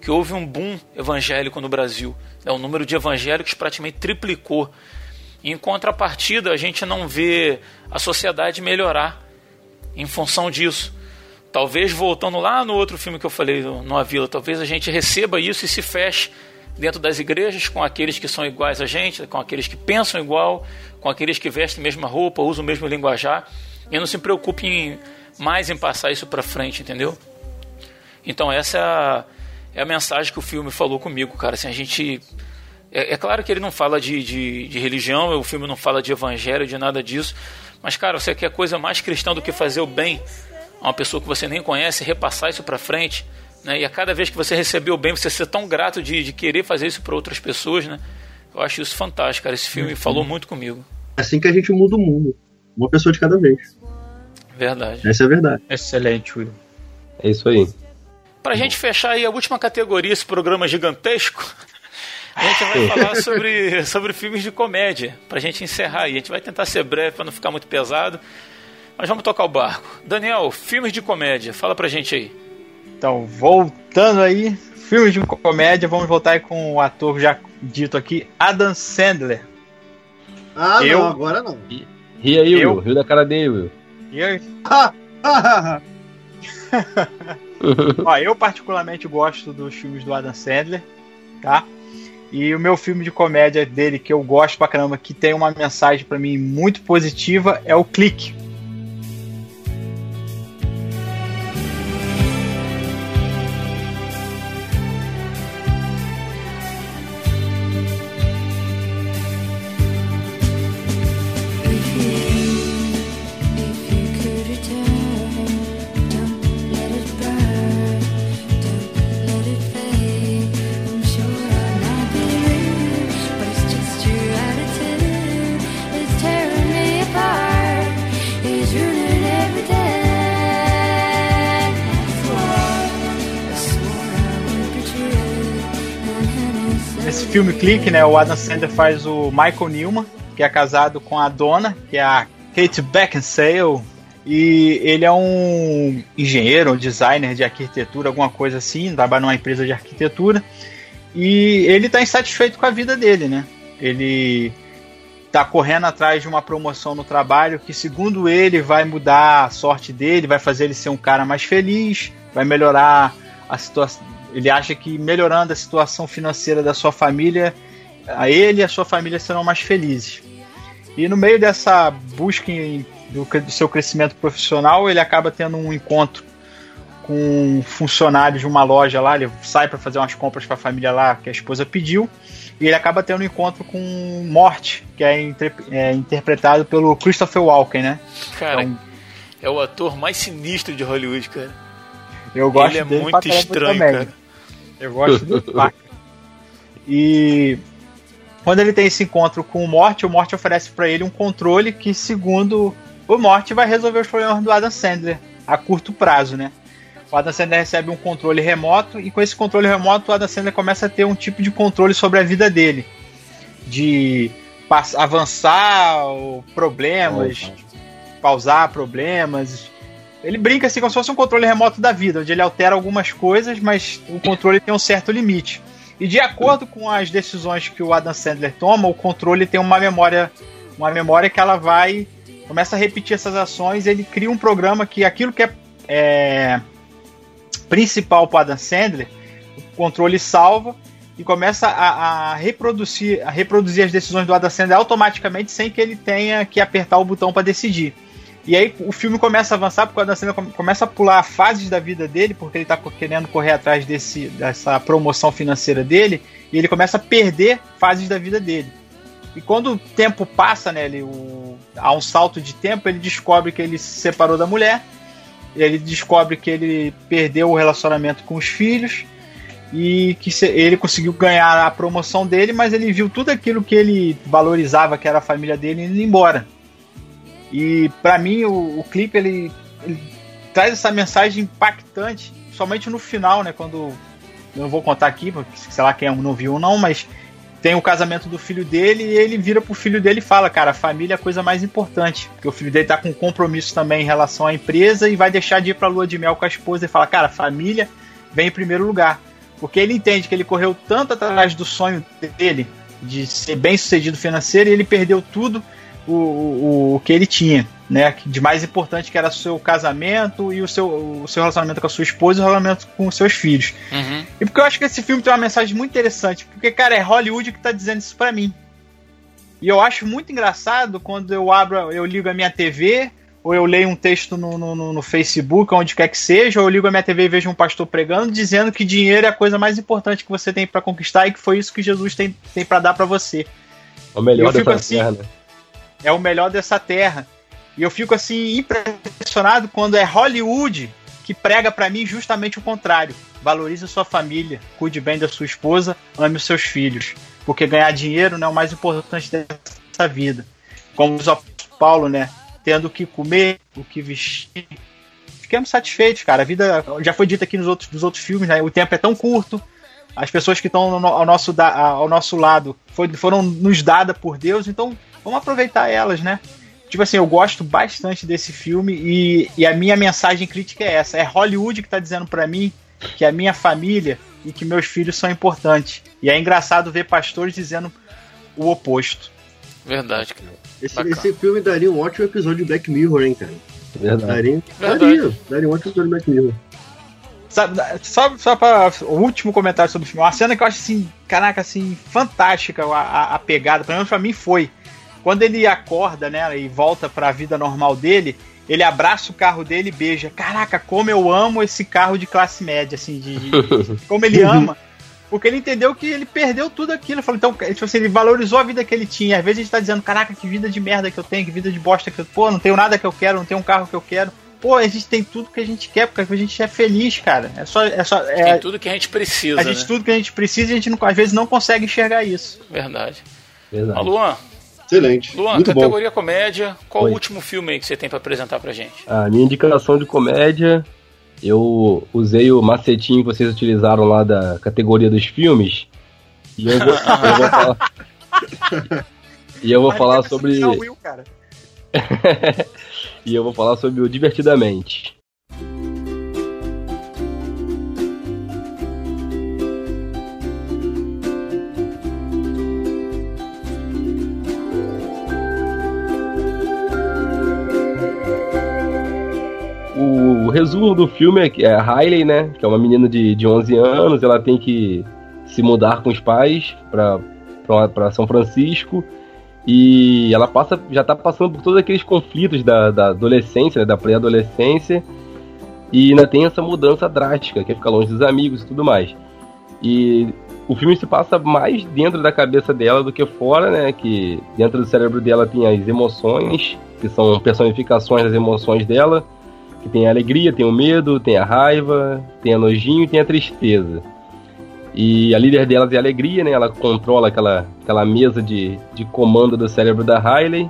que houve um boom evangélico no Brasil. Né? O número de evangélicos praticamente triplicou. em contrapartida, a gente não vê a sociedade melhorar em função disso. Talvez voltando lá no outro filme que eu falei, no A Vila, talvez a gente receba isso e se feche dentro das igrejas com aqueles que são iguais a gente, com aqueles que pensam igual, com aqueles que vestem a mesma roupa, usam o mesmo linguajar, e não se preocupe em, mais em passar isso para frente, entendeu? Então essa é a, é a, mensagem que o filme falou comigo, cara. Assim, a gente é, é claro que ele não fala de, de, de, religião, o filme não fala de evangelho, de nada disso, mas cara, você quer coisa mais cristã do que fazer o bem a uma pessoa que você nem conhece, repassar isso para frente, né? E a cada vez que você receber o bem, você ser tão grato de, de querer fazer isso para outras pessoas, né? Eu acho isso fantástico, cara. Esse filme uhum. falou muito comigo. É assim que a gente muda o mundo. Uma pessoa de cada vez. Verdade. Essa é a verdade. Excelente, Will. É isso aí. Pra gente fechar aí a última categoria, esse programa gigantesco, [laughs] a gente vai falar [laughs] sobre, sobre filmes de comédia. Pra gente encerrar aí. A gente vai tentar ser breve para não ficar muito pesado. Mas vamos tocar o barco. Daniel, filmes de comédia, fala pra gente aí. Então, voltando aí, filmes de comédia, vamos voltar aí com o ator já dito aqui, Adam Sandler. Ah, eu, não, agora não. Ri aí, eu, Will, rio da cara dele, Will. E aí? [laughs] Ó, eu particularmente gosto dos filmes do Adam Sandler, tá? E o meu filme de comédia dele que eu gosto pra caramba, que tem uma mensagem para mim muito positiva, é o Clique. Né, o Adam Sandler faz o Michael Newman, que é casado com a dona, que é a Kate Beckinsale, e ele é um engenheiro, um designer de arquitetura, alguma coisa assim, trabalha numa empresa de arquitetura, e ele está insatisfeito com a vida dele, né? Ele está correndo atrás de uma promoção no trabalho que, segundo ele, vai mudar a sorte dele, vai fazer ele ser um cara mais feliz, vai melhorar a situação ele acha que melhorando a situação financeira da sua família, a ele e a sua família serão mais felizes. E no meio dessa busca em, do, do, seu crescimento profissional, ele acaba tendo um encontro com funcionários de uma loja lá, ele sai para fazer umas compras para a família lá que a esposa pediu, e ele acaba tendo um encontro com Morte, que é, inter- é interpretado pelo Christopher Walken, né? Cara, Então, é o ator mais sinistro de Hollywood, cara. eu gosto Ele é dele muito estranho, cara. Eu gosto pra [laughs] caramba. E quando ele tem esse encontro com o Morte, o Morte oferece para ele um controle que, segundo o Morte, vai resolver os problemas do Adam Sandler a curto prazo, né? O Adam Sandler recebe um controle remoto e com esse controle remoto o Adam Sandler começa a ter um tipo de controle sobre a vida dele, de avançar problemas, pausar problemas. Ele brinca assim como se fosse um controle remoto da vida, onde ele altera algumas coisas, mas o controle tem um certo limite. E de acordo com as decisões que o Adam Sandler toma, o controle tem uma memória, uma memória que ela vai começa a repetir essas ações. Ele cria um programa que aquilo que é, é principal para Adam Sandler, o controle salva e começa a, a reproduzir, a reproduzir as decisões do Adam Sandler automaticamente sem que ele tenha que apertar o botão para decidir. E aí o filme começa a avançar porque o come- começa a pular fases da vida dele, porque ele tá querendo correr atrás desse, dessa promoção financeira dele, e ele começa a perder fases da vida dele. E quando o tempo passa, né, ele, o, há um salto de tempo, ele descobre que ele se separou da mulher, ele descobre que ele perdeu o relacionamento com os filhos, e que ele conseguiu ganhar a promoção dele, mas ele viu tudo aquilo que ele valorizava, que era a família dele, indo embora. E pra mim o, o clipe ele, ele traz essa mensagem impactante, somente no final, né? Quando eu vou contar aqui, porque sei lá quem não viu ou não, mas tem o casamento do filho dele e ele vira pro filho dele e fala, cara, a família é a coisa mais importante. Porque o filho dele tá com compromisso também em relação à empresa e vai deixar de ir pra lua de mel com a esposa e fala, cara, família vem em primeiro lugar. Porque ele entende que ele correu tanto atrás do sonho dele de ser bem sucedido financeiro e ele perdeu tudo o, o, o que ele tinha, né? De mais importante que era o seu casamento e o seu, o seu relacionamento com a sua esposa e o relacionamento com os seus filhos. Uhum. E porque eu acho que esse filme tem uma mensagem muito interessante, porque, cara, é Hollywood que tá dizendo isso pra mim. E eu acho muito engraçado quando eu abro, eu ligo a minha TV, ou eu leio um texto no, no, no- no Facebook, onde quer que seja, ou eu ligo a minha TV e vejo um pastor pregando, dizendo que dinheiro é a coisa mais importante que você tem pra conquistar e que foi isso que Jesus tem, tem para dar pra você É o melhor Eu fico assim, terra, né? É o melhor dessa terra. E eu fico assim impressionado quando é Hollywood que prega pra mim justamente o contrário. Valorize sua família, cuide bem da sua esposa, ame os seus filhos, porque ganhar dinheiro não é o mais importante dessa vida. Como diz o Paulo, né? Tendo o que comer, o que vestir. Ficamos satisfeitos, cara. A vida já foi dita aqui nos outros, nos outros filmes, né? O tempo é tão curto. As pessoas que estão ao nosso, ao nosso lado foram nos dadas por Deus, então vamos aproveitar elas, né? Tipo assim, eu gosto bastante desse filme e, e a minha mensagem crítica é essa: é Hollywood que tá dizendo pra mim que a minha família e que meus filhos são importantes. E é engraçado ver pastores dizendo o oposto. Verdade, cara. Esse, esse filme daria um ótimo episódio de Black Mirror, hein, cara? Verdade. Daria, Verdade. daria, daria um ótimo episódio de Black Mirror. Sabe, só, só para o último comentário sobre o filme, uma cena que eu acho assim, caraca, assim, fantástica a, a, a pegada, pelo menos pra mim foi. Quando ele acorda, né, e volta pra vida normal dele, ele abraça o carro dele e beija. Caraca, como eu amo esse carro de classe média, assim, de, de- [laughs] como ele ama. Porque ele entendeu que ele perdeu tudo aquilo. Ele falou, então, tipo assim, ele valorizou a vida que ele tinha. Às vezes a gente tá dizendo, caraca, que vida de merda que eu tenho, que vida de bosta que eu. Pô, não tenho nada que eu quero, não tenho um carro que eu quero. Pô, a gente tem tudo que a gente quer, porque a gente é feliz, cara. É só. É só é, Tem tudo que a gente precisa, a gente né? tudo que a gente precisa e a gente não- às vezes não consegue enxergar isso. Verdade. Verdade. Ó, Luan, Excelente. Luan, Muito bom. categoria comédia, qual Oi. o último filme aí que você tem pra apresentar pra gente? A minha indicação de comédia, eu usei o macetinho que vocês utilizaram lá da categoria dos filmes. E eu vou, [laughs] eu vou falar. E eu vou Mas falar sobre. Will, cara. [laughs] e eu vou falar sobre o Divertidamente. Resumo do filme é que é a Riley, né? Que é uma menina de, de 11 anos, ela tem que se mudar com os pais pra São Francisco. E ela passa, já tá passando por todos aqueles conflitos da, da adolescência, né, da pré-adolescência. E ainda tem essa mudança drástica, que é ficar longe dos amigos e tudo mais. E o filme se passa mais dentro da cabeça dela do que fora, né? Que dentro do cérebro dela tem as emoções, que são personificações das emoções dela, que tem a alegria, tem o medo, tem a raiva, tem a nojinho e tem a tristeza. E a líder delas é a alegria, né? Ela controla aquela, aquela mesa de, de comando do cérebro da Riley.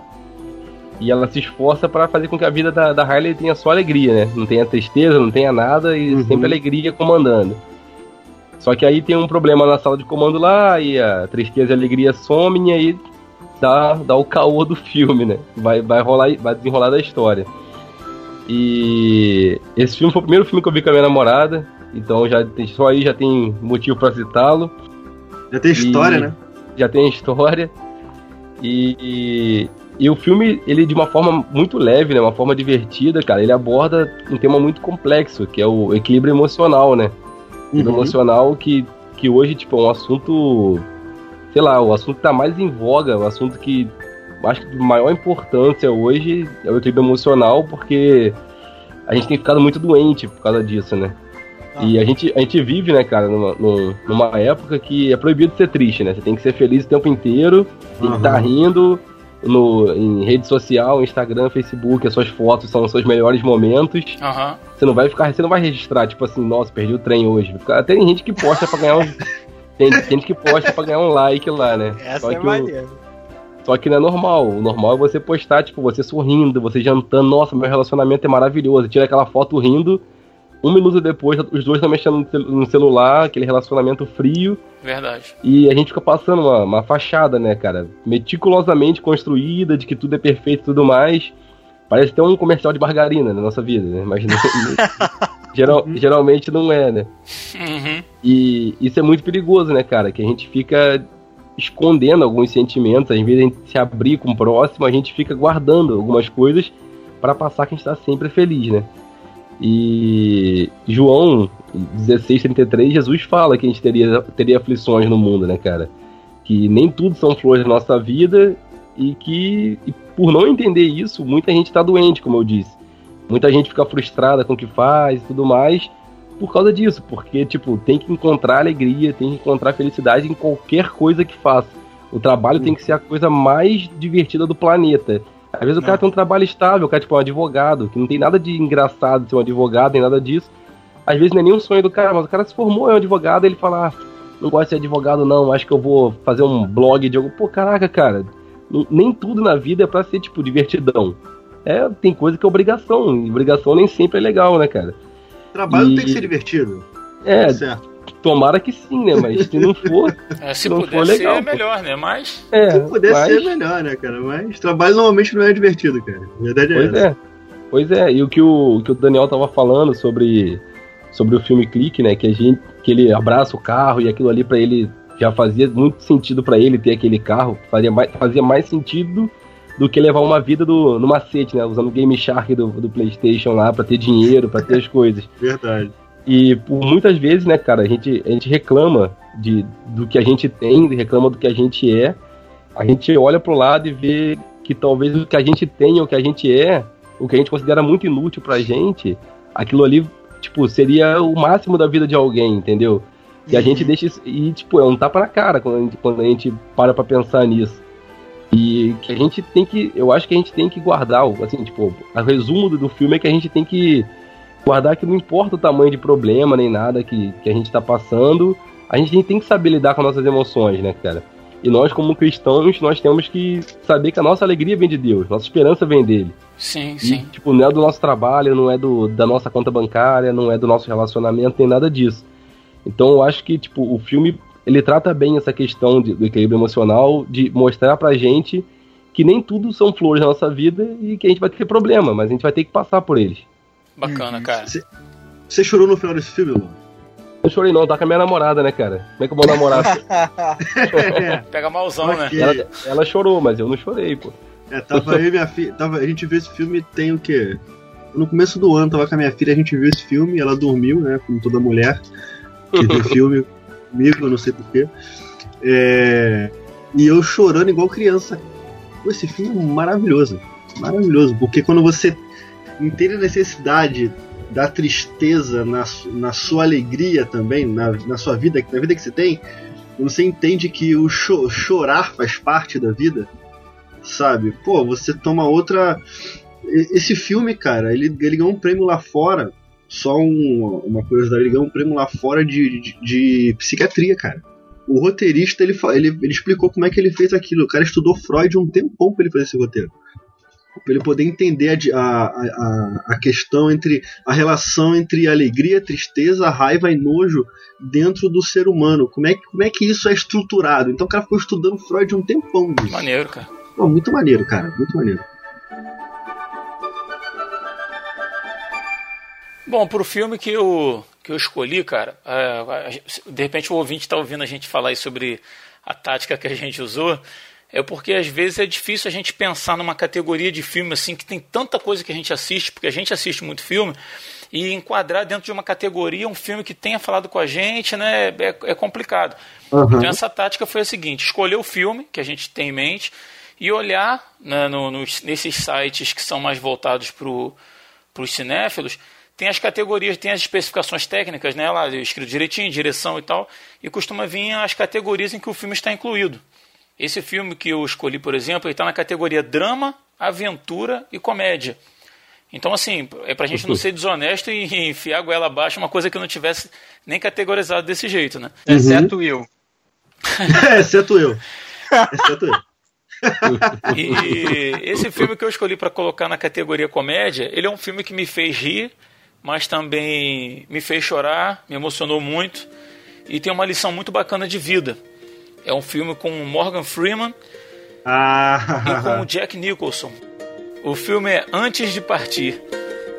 E ela se esforça para fazer com que a vida da, da Riley tenha só alegria, né? Não tenha tristeza, não tenha nada e Uhum. sempre alegria comandando. Só que aí tem um problema na sala de comando lá, e a tristeza e a alegria somem, e aí dá, dá o caô do filme, né? Vai, vai, rolar, vai desenrolar da história. E esse filme foi o primeiro filme que eu vi com a minha namorada, então já tem, só aí já tem motivo pra citá-lo. Já tem história, E- né? Já tem história. E, e, e o filme, ele de uma forma muito leve, né? Uma forma divertida, cara, ele aborda um tema muito complexo, que é o equilíbrio emocional, né? Equilíbrio Uhum. emocional que, que hoje, tipo, é um assunto. Sei lá, o assunto que tá mais em voga, o assunto que acho que de maior importância hoje é o equilíbrio emocional, porque a gente tem ficado muito doente por causa disso, né? E a gente, a gente vive, né, cara, numa, num- numa época que é proibido ser triste, né? Você tem que ser feliz o tempo inteiro, tem que Aham. estar rindo no, em rede social, Instagram, Facebook, as suas fotos são os seus melhores momentos. Aham. Você não vai ficar, você não vai registrar, tipo assim, nossa, perdi o trem hoje. Até tem gente que posta pra ganhar um. [laughs] Tem gente que posta pra ganhar um like lá, né? Essa Só é que o- maneira. Só que não é normal. O normal é você postar, tipo, você sorrindo, você jantando, nossa, meu relacionamento é maravilhoso. Tira aquela foto rindo. Um minuto depois, os dois estão mexendo no cel- no celular, aquele relacionamento frio. Verdade. E a gente fica passando uma, uma fachada, né, cara? Meticulosamente construída, de que tudo é perfeito e tudo mais. Parece ter um comercial de margarina na nossa vida, né? Mas [laughs] não- geral- geralmente não é, né? Uhum. E isso é muito perigoso, né, cara? Que a gente fica escondendo alguns sentimentos, às vezes a gente se abrir com o próximo, a gente fica guardando algumas coisas para passar que a gente tá sempre feliz, né? E João 16:33, Jesus fala que a gente teria, teria aflições no mundo, né, cara? Que nem tudo são flores na nossa vida e que e por não entender isso, muita gente tá doente, como eu disse. Muita gente fica frustrada com o que faz e tudo mais por causa disso, porque, tipo, tem que encontrar alegria, tem que encontrar felicidade em qualquer coisa que faça. O trabalho tem que ser a coisa mais divertida do planeta. Às vezes o cara tem um trabalho estável, o cara, tipo, é um advogado, que não tem nada de engraçado ser um advogado, nem nada disso. Às vezes não é nem um sonho do cara, mas o cara se formou, é um advogado, ele fala, ah, não gosto de ser advogado não, acho que eu vou fazer um blog de algo. Pô, caraca, cara, nem tudo na vida é pra ser, tipo, divertidão. É, tem coisa que é obrigação, e obrigação nem sempre é legal, né, cara? Trabalho E- tem que ser divertido. É, certo. tomara que sim, né? Mas se não for, [laughs] É, se Não puder for ser, legal, é pô. melhor, né? Mas. é. Se puder mas- ser melhor, né, cara? Mas trabalho normalmente não é divertido, cara. A verdade é Pois essa. é. Pois é, e o que o, o que o Daniel tava falando sobre, sobre o filme Clique, né? Que a gente que ele abraça o carro e aquilo ali pra ele já fazia muito sentido pra ele ter aquele carro, fazia mais, fazia mais sentido do que levar uma vida do, no macete, né? Usando o Game Shark do, do PlayStation lá pra ter dinheiro, pra ter as coisas. Verdade. E por muitas vezes, né, cara, a gente, a gente reclama de, do que a gente tem, reclama do que a gente é. A gente olha pro lado e vê que talvez o que a gente tem, o que a gente é, o que a gente considera muito inútil pra gente, aquilo ali, tipo, seria o máximo da vida de alguém, entendeu? E a gente deixa isso, e, tipo, é um tapa na cara quando a gente, quando a gente para pra pensar nisso. E que a gente tem que, eu acho que a gente tem que guardar, assim, tipo, o resumo do, do filme é que a gente tem que guardar que não importa o tamanho de problema nem nada que, que a gente tá passando, a gente tem que saber lidar com nossas emoções, né, cara? E nós, como cristãos, nós temos que saber que a nossa alegria vem de Deus, nossa esperança vem dele. Sim, E, sim. tipo, não é do nosso trabalho, não é do, da nossa conta bancária, não é do nosso relacionamento, nem nada disso. Então eu acho que, tipo, o filme, ele trata bem essa questão de- do equilíbrio emocional, de mostrar pra gente que nem tudo são flores na nossa vida e que a gente vai ter problema, mas a gente vai ter que passar por eles. Bacana, cara. Você chorou no final desse filme, Lu? Não chorei não, tá com a minha namorada, né, cara? Como é que eu vou namorar? [laughs] [laughs] Pega malzão, né? Ok. ela, ela chorou, mas eu não chorei, pô. É, tava eu e minha filha. Tava, a gente viu esse filme tem o quê? No começo do ano, tava com a minha filha, a gente viu esse filme, ela dormiu, né? Como toda mulher que viu o filme [laughs] comigo, não sei porquê. É, e eu chorando igual criança. Pô, esse filme é maravilhoso. Maravilhoso, porque quando você entende a necessidade da tristeza na, na sua alegria também, na, na sua vida, na vida que você tem, você entende que o cho- chorar faz parte da vida, sabe? Pô, você toma outra. Esse filme, cara, ele, ele ganhou um prêmio lá fora. Só um- uma curiosidade, ele ganhou um prêmio lá fora de, de, de psiquiatria, cara. O roteirista, ele, ele, ele explicou como é que ele fez aquilo. O cara estudou Freud um tempão pra ele fazer esse roteiro. Pra ele poder entender a, a, a, a questão entre. a relação entre alegria, tristeza, raiva e nojo dentro do ser humano. Como é, que- como é que isso é estruturado? Então o cara ficou estudando Freud um tempão. Maneiro, cara. Pô, muito maneiro, cara. Muito maneiro. Bom, pro filme que eu, que eu escolhi, cara, é, de repente o ouvinte está ouvindo a gente falar sobre a tática que a gente usou, é porque às vezes é difícil a gente pensar numa categoria de filme assim que tem tanta coisa que a gente assiste, porque a gente assiste muito filme, e enquadrar dentro de uma categoria um filme que tenha falado com a gente, né, é, é complicado. Então essa tática foi a seguinte: escolher o filme que a gente tem em mente e olhar né, no- nos- nesses sites que são mais voltados para os cinéfilos, tem as categorias, tem as especificações técnicas, né, lá escrito direitinho, direção e tal, e costuma vir as categorias em que o filme está incluído. Esse filme que eu escolhi, por exemplo, ele está na categoria drama, aventura e comédia. Então, assim, é pra gente não ser desonesto e [laughs] enfiar a goela abaixo uma coisa que eu não tivesse nem categorizado desse jeito, né? Exceto o Will. [laughs] É, exceto eu. Exceto eu. E esse filme que eu escolhi para colocar na categoria comédia, ele é um filme que me fez rir, mas também me fez chorar, me emocionou muito e tem uma lição muito bacana de vida. É um filme com Morgan Freeman e com Ah, o Jack Nicholson. O filme é Antes de Partir.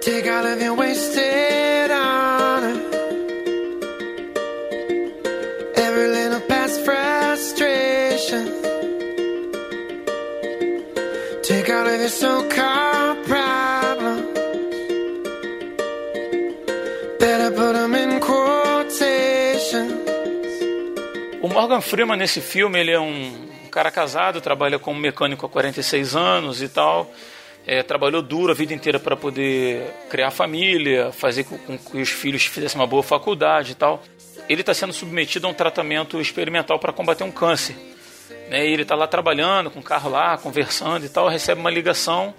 Take all of your wasted honor. Every little past frustration. Take all of your so-called O Morgan Freeman nesse filme, ele é um cara casado, trabalha como mecânico há 46 anos e tal. É, trabalhou duro a vida inteira para poder criar família, fazer com, que os filhos fizessem uma boa faculdade e tal. Ele está sendo submetido a um tratamento experimental para combater um câncer. Né? Ele está lá trabalhando, com o carro lá, conversando e tal, recebe uma ligação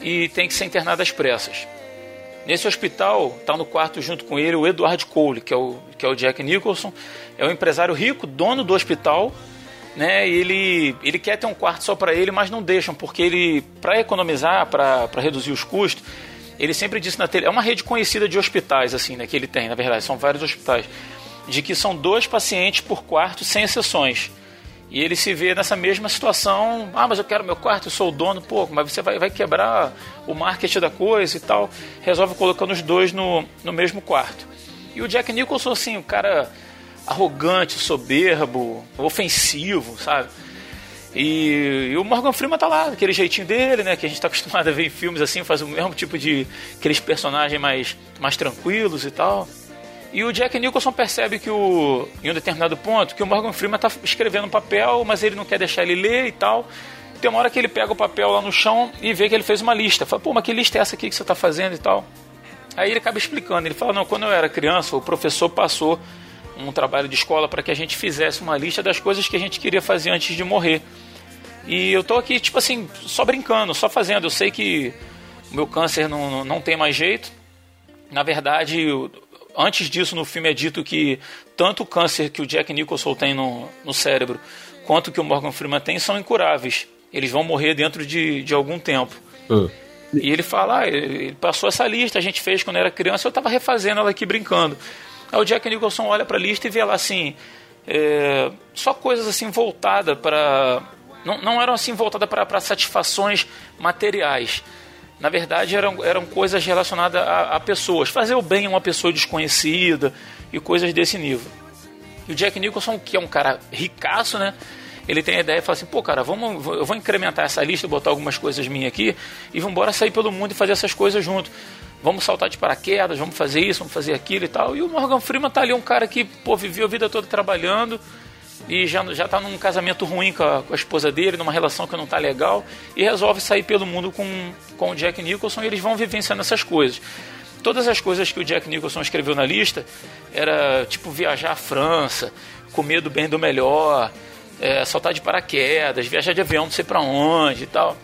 e tem que ser internado às pressas. Nesse hospital, está no quarto junto com ele o Edward Cole, que é o, que é o Jack Nicholson. É um empresário rico, dono do hospital, né? Ele, ele quer ter um quarto só para ele, mas não deixam, porque ele, para economizar, para reduzir os custos, ele sempre disse na tele, é uma rede conhecida de hospitais, assim, né? Que ele tem, na verdade, são vários hospitais, de que são dois pacientes por quarto, sem exceções. E ele se vê nessa mesma situação. Ah, mas eu quero meu quarto, eu sou o dono. Pô, mas você vai, vai quebrar o marketing da coisa e tal. Resolve colocando os dois no, no mesmo quarto. E o Jack Nicholson, assim, o cara arrogante, soberbo, ofensivo, sabe? E, e o Morgan Freeman tá lá, aquele jeitinho dele, né? Que a gente tá [laughs] acostumado a ver em filmes assim, faz o mesmo tipo de. aqueles personagens mais, mais tranquilos e tal. E o Jack Nicholson percebe que o, em um determinado ponto que o Morgan Freeman tá escrevendo um papel, mas ele não quer deixar ele ler e tal. Tem uma hora que ele pega o papel lá no chão e vê que ele fez uma lista. Fala, pô, mas que lista é essa aqui que você tá fazendo e tal? Aí ele acaba explicando. Ele fala, não, quando eu era criança, o professor passou um trabalho de escola para que a gente fizesse uma lista das coisas que a gente queria fazer antes de morrer. E eu tô aqui, tipo assim, só brincando, só fazendo. Eu sei que o meu câncer não, não tem mais jeito. Na verdade, antes disso, no filme é dito que tanto o câncer que o Jack Nicholson tem no, no cérebro, quanto que o Morgan Freeman tem, são incuráveis. Eles vão morrer dentro de, de algum tempo. Hum. E ele fala, ah, ele passou essa lista, a gente fez quando era criança, eu estava refazendo ela aqui brincando. Aí o Jack Nicholson olha para a lista e vê lá assim, é, só coisas assim voltadas para não, não eram assim voltadas para satisfações materiais. Na verdade, eram, eram coisas relacionadas a, a, pessoas. Fazer o bem a uma pessoa desconhecida e coisas desse nível. E o Jack Nicholson, que é um cara ricaço, né? Ele tem a ideia e fala assim: pô, cara, vamos, eu vou incrementar essa lista, botar algumas coisas minhas aqui e vamos embora sair pelo mundo e fazer essas coisas junto. Vamos saltar de paraquedas, vamos fazer isso, vamos fazer aquilo e tal. E o Morgan Freeman tá ali, um cara que, pô, viveu a vida toda trabalhando e já, já tá num casamento ruim com a, com a, esposa dele, numa relação que não tá legal, e resolve sair pelo mundo com, com o Jack Nicholson e eles vão vivenciando essas coisas. todas as coisas que o Jack Nicholson escreveu na lista era tipo viajar à França, comer do bem do melhor, é, saltar de paraquedas, viajar de avião não sei pra onde e tal.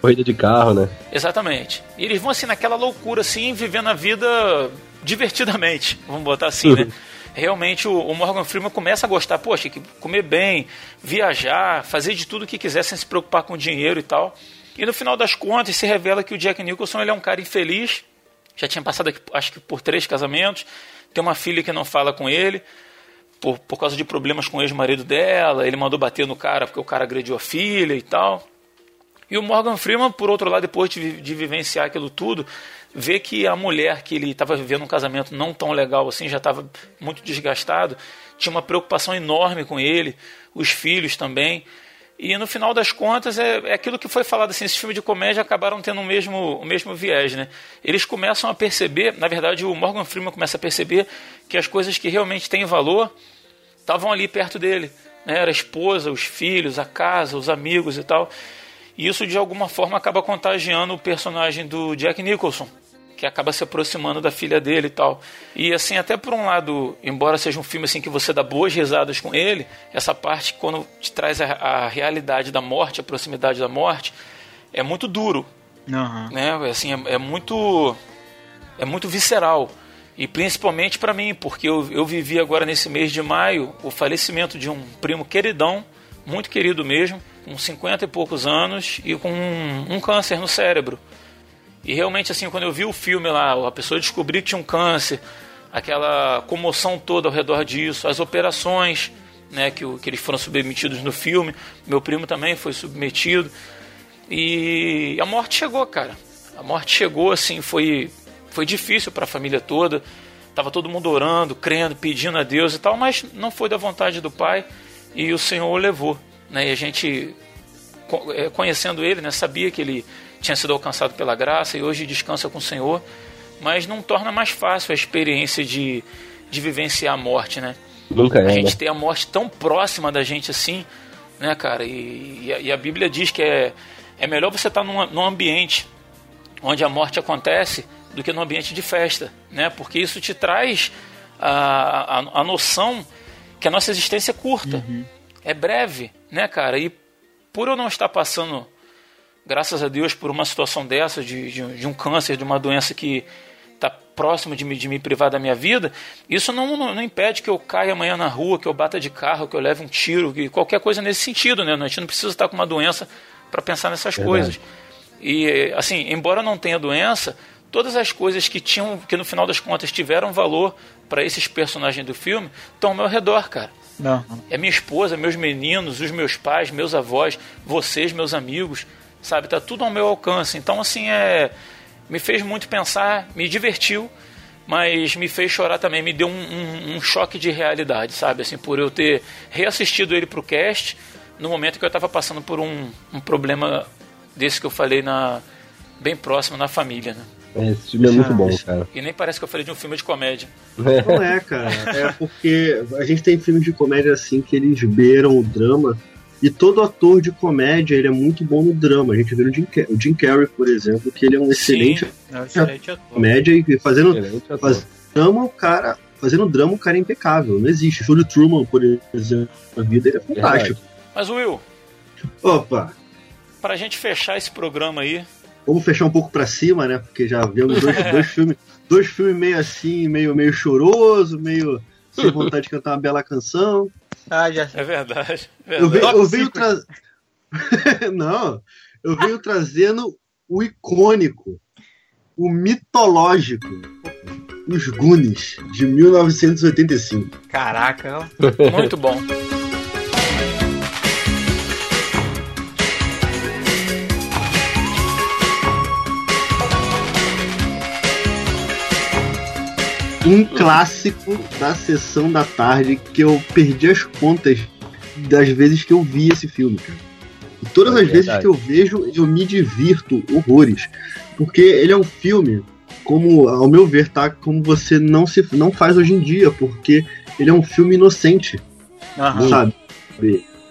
Corrida de carro, né? Exatamente. E eles vão assim naquela loucura, assim, vivendo a vida divertidamente, [laughs] vamos botar assim, [laughs] né? Realmente o, o Morgan Freeman começa a gostar, poxa, que comer bem, viajar, fazer de tudo o que quiser sem se preocupar com dinheiro e tal. E no final das contas se revela que o Jack Nicholson ele é um cara infeliz, já tinha passado acho que por três casamentos, tem uma filha que não fala com ele, por, por causa de problemas com o ex-marido dela, ele mandou bater no cara porque o cara agrediu a filha e tal. E o Morgan Freeman, por outro lado, depois de, de vivenciar aquilo tudo, vê que a mulher que ele estava vivendo um casamento não tão legal assim, já estava muito desgastado, tinha uma preocupação enorme com ele, os filhos também. E no final das contas é, é aquilo que foi falado assim, esses filmes de comédia acabaram tendo o mesmo, o mesmo viés, né? Eles começam a perceber, na verdade o Morgan Freeman começa a perceber que as coisas que realmente têm valor estavam ali perto dele. Né? Era a esposa, os filhos, a casa, os amigos e tal. E isso de alguma forma acaba contagiando o personagem do Jack Nicholson, que acaba se aproximando da filha dele e tal. E assim, até por um lado, embora seja um filme assim que você dá boas risadas com ele, essa parte quando te traz a, a realidade da morte, a proximidade da morte, é muito duro, Aham. né? Assim, é, é muito é muito visceral. E principalmente para mim, porque eu, eu vivi agora nesse mês de maio o falecimento de um primo queridão, muito querido mesmo, com 50 e poucos anos e com um, um câncer no cérebro. E realmente, assim, quando eu vi o filme lá, a pessoa descobriu que tinha um câncer, aquela comoção toda ao redor disso, as operações né, que, que eles foram submetidos no filme, meu primo também foi submetido. E a morte chegou, cara. A morte chegou, assim, foi, foi difícil para a família toda. Tava todo mundo orando, crendo, pedindo a Deus e tal, mas não foi da vontade do Pai e o Senhor o levou. Né? E a gente, eh, conhecendo ele, né, sabia que ele tinha sido alcançado pela graça e hoje descansa com o Senhor, mas não torna mais fácil a experiência de, de vivenciar a morte, né? Nunca a é, né? gente ter a morte tão próxima da gente assim, né, cara? E, e a, e a Bíblia diz que é, é melhor você estar num, num ambiente onde a morte acontece do que num ambiente de festa, né? Porque isso te traz a, a, a noção que a nossa existência é curta, é breve, né, cara? E por eu não estar passando, graças a Deus, por uma situação dessa, de, de, um- de um câncer, de uma doença que está próximo de me, de me privar da minha vida, isso não, não, não impede que eu caia amanhã na rua, que eu bata de carro, que eu leve um tiro, que qualquer coisa nesse sentido, né? A gente não precisa estar com uma doença para pensar nessas Verdade. coisas. E assim, embora não tenha doença, todas as coisas que tinham, que no final das contas tiveram valor para esses personagens do filme, estão ao meu redor, cara. Não. É minha esposa, meus meninos, os meus pais, meus avós, vocês, meus amigos, sabe? Tá tudo ao meu alcance. Então, assim, é. Me fez muito pensar, me divertiu, mas me fez chorar também, me deu um, um- um choque de realidade, sabe? Assim, por eu ter reassistido ele pro cast no momento que eu estava passando por um, um problema desse que eu falei na bem próximo na família, né? É, Esse filme é muito bom, cara. E nem parece que eu falei de um filme de comédia. Não é, cara. É porque a gente tem filmes de comédia assim que eles beiram o drama. E todo ator de comédia ele é muito bom no drama. A gente vê o Jim, Car- o Jim Carrey, por exemplo, que ele é um excelente É um excelente ator. comédia e fazendo Excelente ator. faz- drama, o cara. Fazendo drama, o cara é impecável. Não existe. O show de Truman, por exemplo, na vida, ele é fantástico. Mas, Will, Opa, pra gente fechar esse programa aí, vamos fechar um pouco pra cima, né? Porque já vimos dois, [laughs] dois filmes. Dois filmes meio assim, meio, meio choroso, meio sem vontade de cantar uma bela canção. Ah, já é verdade. é Eu, verdade. venho, eu venho tra... [laughs] Não, eu venho trazendo o icônico, o mitológico, os Goonies, de 1985. Caraca. Muito bom. Um clássico da sessão da tarde que eu perdi as contas das vezes que eu vi esse filme, cara. E todas É as vezes verdade. que eu vejo, eu me divirto horrores. Porque ele é um filme, como, ao meu ver, tá? Como você não, se, não faz hoje em dia, porque ele é um filme inocente, Aham. sabe?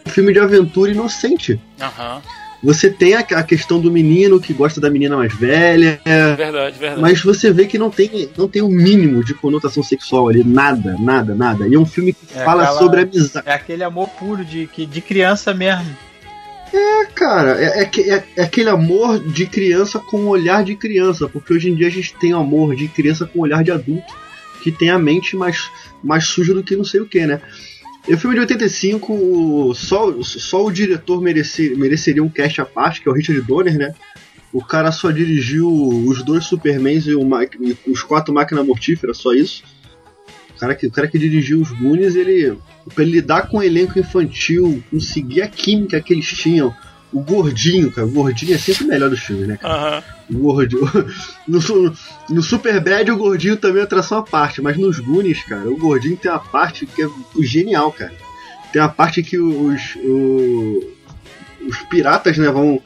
Um filme de aventura inocente. Aham. Você tem a, a questão do menino que gosta da menina mais velha, Verdade, verdade. mas você vê que não tem, não tem o mínimo de conotação sexual ali, nada, nada, nada. E é um filme que É fala aquela- sobre amizade. É aquele amor puro de, que- de criança mesmo. É, cara, é, é é- é aquele amor de criança com o olhar de criança, porque hoje em dia a gente tem amor de criança com o olhar de adulto, que tem a mente mais, mais suja do que não sei o que, né? E o filme de 85, o- só, só o diretor merece, mereceria um cast à parte, que é o Richard Donner, né? O cara só dirigiu os dois Supermans e, e os quatro Máquina Mortífera, só isso. O cara que, o cara que dirigiu os Goonies, ele, pra ele lidar com o elenco infantil, conseguir a química que eles tinham. O gordinho, cara, o gordinho é sempre o melhor dos filmes, né, cara? Aham. O gordinho. [laughs] No, no Super Bad, o gordinho também é atração à parte, mas nos Goonies, cara, o gordinho tem uma parte que é genial, cara. Tem uma parte que os, o- os piratas, né, vão,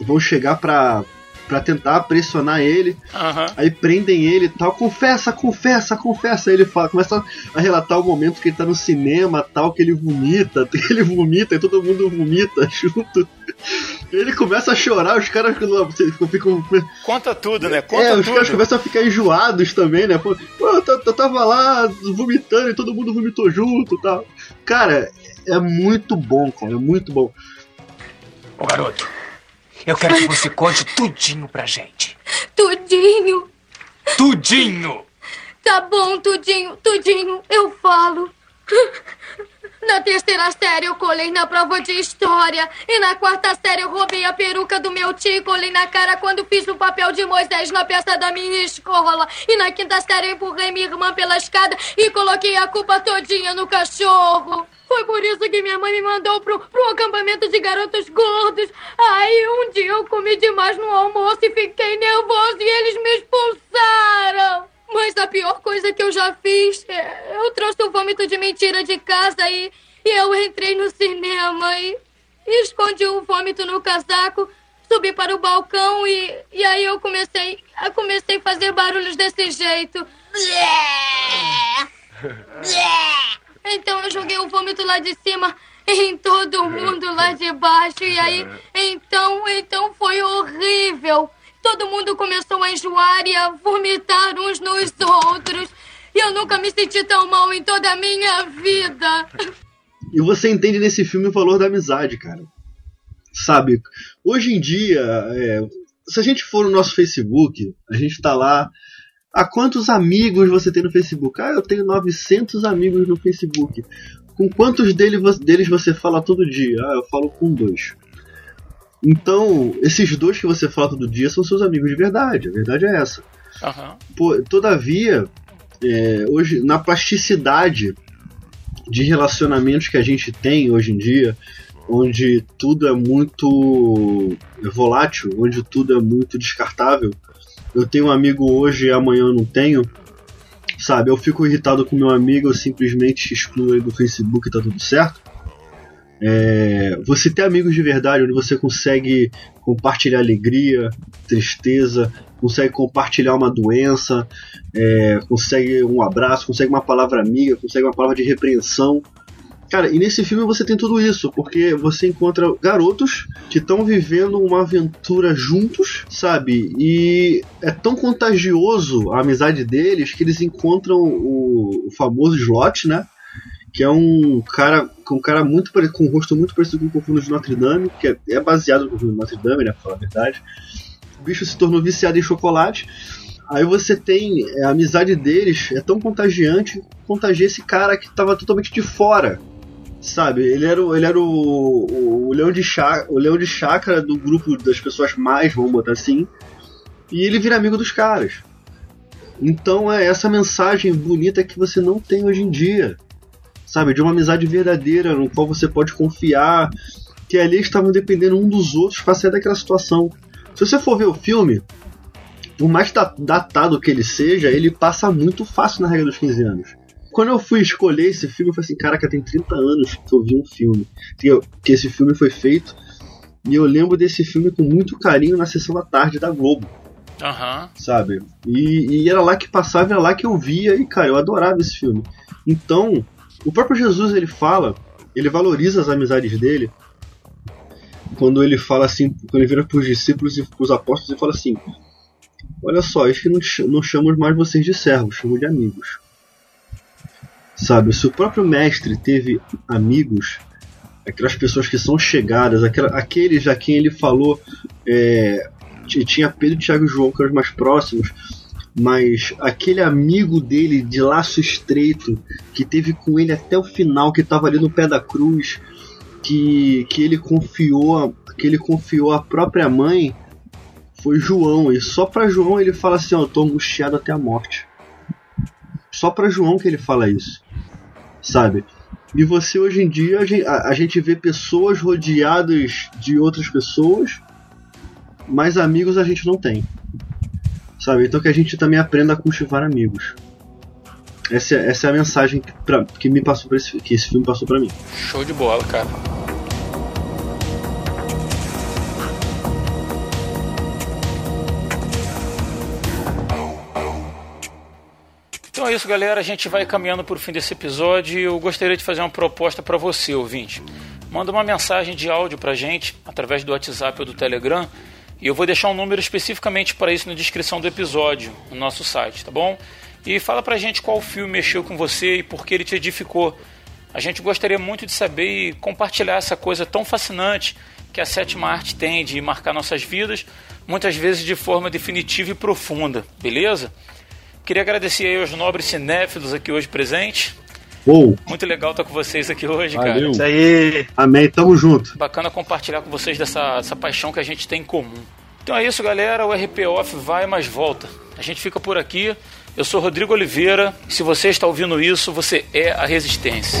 vão chegar pra, pra tentar pressionar ele. Aham. Aí prendem ele e tal, confessa, confessa, confessa. Aí ele fala, começa a relatar o momento que ele tá no cinema, tal, que ele vomita, que [laughs] ele vomita e todo mundo vomita [laughs] junto. Ele começa a chorar, os caras ficam. ficam Conta tudo, né? Conta é, os tudo. caras começam a ficar enjoados também, né? Pô, eu, eu tava lá vomitando e todo mundo vomitou junto e tal. Cara, é muito bom, cara, é muito bom. Ô garoto, eu quero que você conte tudinho pra gente. Tudinho. Tudinho! Tá bom, tudinho, tudinho, eu falo. Na terceira série eu colei na prova de história. E na quarta série eu roubei a peruca do meu tio e colei na cara quando fiz o papel de Moisés na peça da minha escola. E na quinta série eu empurrei minha irmã pela escada e coloquei a culpa todinha no cachorro. Foi por isso que minha mãe me mandou pro, pro acampamento de garotos gordos. Aí um dia eu comi demais no almoço e fiquei nervoso e eles me expulsaram. Mas a pior coisa que eu já fiz, é, eu trouxe o vômito de mentira de casa e, e eu entrei no cinema e, e escondi o vômito no casaco, subi para o balcão e, e aí eu comecei, eu comecei a fazer barulhos desse jeito. [laughs] Então eu joguei o vômito lá de cima em todo mundo lá de baixo e aí [laughs] então então foi horrível. Todo mundo começou a enjoar e a vomitar uns nos outros. E eu nunca me senti tão mal em toda a minha vida. E você entende nesse filme o valor da amizade, cara. Sabe? Hoje em dia, é, se a gente for no nosso Facebook, a gente tá lá. Ah, quantos amigos você tem no Facebook? Ah, eu tenho 900 amigos no Facebook. Com quantos deles você fala todo dia? Ah, eu falo com dois. Então, esses dois que você fala todo dia são seus amigos de verdade. A verdade é essa. Aham. Pô, todavia, é, hoje, na plasticidade de relacionamentos que a gente tem hoje em dia, onde tudo é muito volátil, onde tudo é muito descartável. Eu tenho um amigo hoje e amanhã eu não tenho. Sabe, eu fico irritado com meu amigo, eu simplesmente excluo ele do Facebook e tá tudo certo. É, você ter amigos de verdade, onde você consegue compartilhar alegria, tristeza, consegue compartilhar uma doença, é, consegue um abraço, consegue uma palavra amiga, consegue uma palavra de repreensão. Cara, e nesse filme você tem tudo isso, porque você encontra garotos que estão vivendo uma aventura juntos, sabe? E é tão contagioso a amizade deles que eles encontram o, o famoso Slot, né? Que é um cara com um cara muito pare- com um rosto muito parecido com o Confundo de Notre Dame, que é, é baseado no Confundo de Notre Dame, né? Pra falar a verdade. O bicho se tornou viciado em chocolate. Aí você tem é, a amizade deles, é tão contagiante, contagia esse cara que tava totalmente de fora. Sabe, ele era, ele era o, o, o leão de chá, o leão de chácara do grupo das pessoas mais, vamos botar assim, e ele vira amigo dos caras. Então é essa mensagem bonita que você não tem hoje em dia. Sabe, de uma amizade verdadeira, no qual você pode confiar, que ali estavam dependendo um dos outros para sair daquela situação. Se você for ver o filme, por mais da- datado que ele seja, ele passa muito fácil na regra dos 15 anos. Quando eu fui escolher esse filme, eu falei assim, caraca, tem 30 anos que eu vi um filme. Que, esse filme foi feito. E eu lembro desse filme com muito carinho na sessão da tarde da Globo, Aham. sabe? E, e era lá que passava, era lá que eu via, e cara, eu adorava esse filme. Então, o próprio Jesus ele fala, ele valoriza as amizades dele, quando ele fala assim, quando ele vira para os discípulos e para os apóstolos e fala assim: Olha só, acho que não, não chamamos mais vocês de servos, chamo de amigos. Sabe, se o próprio mestre teve amigos, aquelas pessoas que são chegadas, aqueles a quem ele falou, é, tinha Pedro, Tiago e João, que eram os mais próximos, mas aquele amigo dele de laço estreito, que teve com ele até o final, que estava ali no pé da cruz, que, que ele confiou, que ele confiou a própria mãe, foi João. E só para João ele fala assim: eu tô angustiado até a morte. Só para João que ele fala isso, sabe? E você hoje em dia a gente vê pessoas rodeadas de outras pessoas, mas amigos a gente não tem, sabe? Então que a gente também aprenda a cultivar amigos. Essa, é- essa é a mensagem que, pra, que me passou pra esse, que esse filme passou para mim. Show de bola, cara. Então é isso, galera. A gente vai caminhando para o fim desse episódio e eu gostaria de fazer uma proposta para você, ouvinte. Manda uma mensagem de áudio para gente através do WhatsApp ou do Telegram e eu vou deixar um número especificamente para isso na descrição do episódio no nosso site, tá bom? E fala pra gente qual filme mexeu com você e por que ele te edificou. A gente gostaria muito de saber e compartilhar essa coisa tão fascinante que a sétima arte tem de marcar nossas vidas, muitas vezes de forma definitiva e profunda, beleza? Queria agradecer aí aos nobres cinéfilos aqui hoje presentes. Ou, Muito legal estar com vocês aqui hoje, Valeu. cara. Isso aí. amém, tamo junto. Bacana compartilhar com vocês dessa, dessa paixão que a gente tem em comum. Então é isso, galera. O RP Off vai, mas volta. A gente fica por aqui. Eu sou Rodrigo Oliveira. Se você está ouvindo isso, você é a Resistência.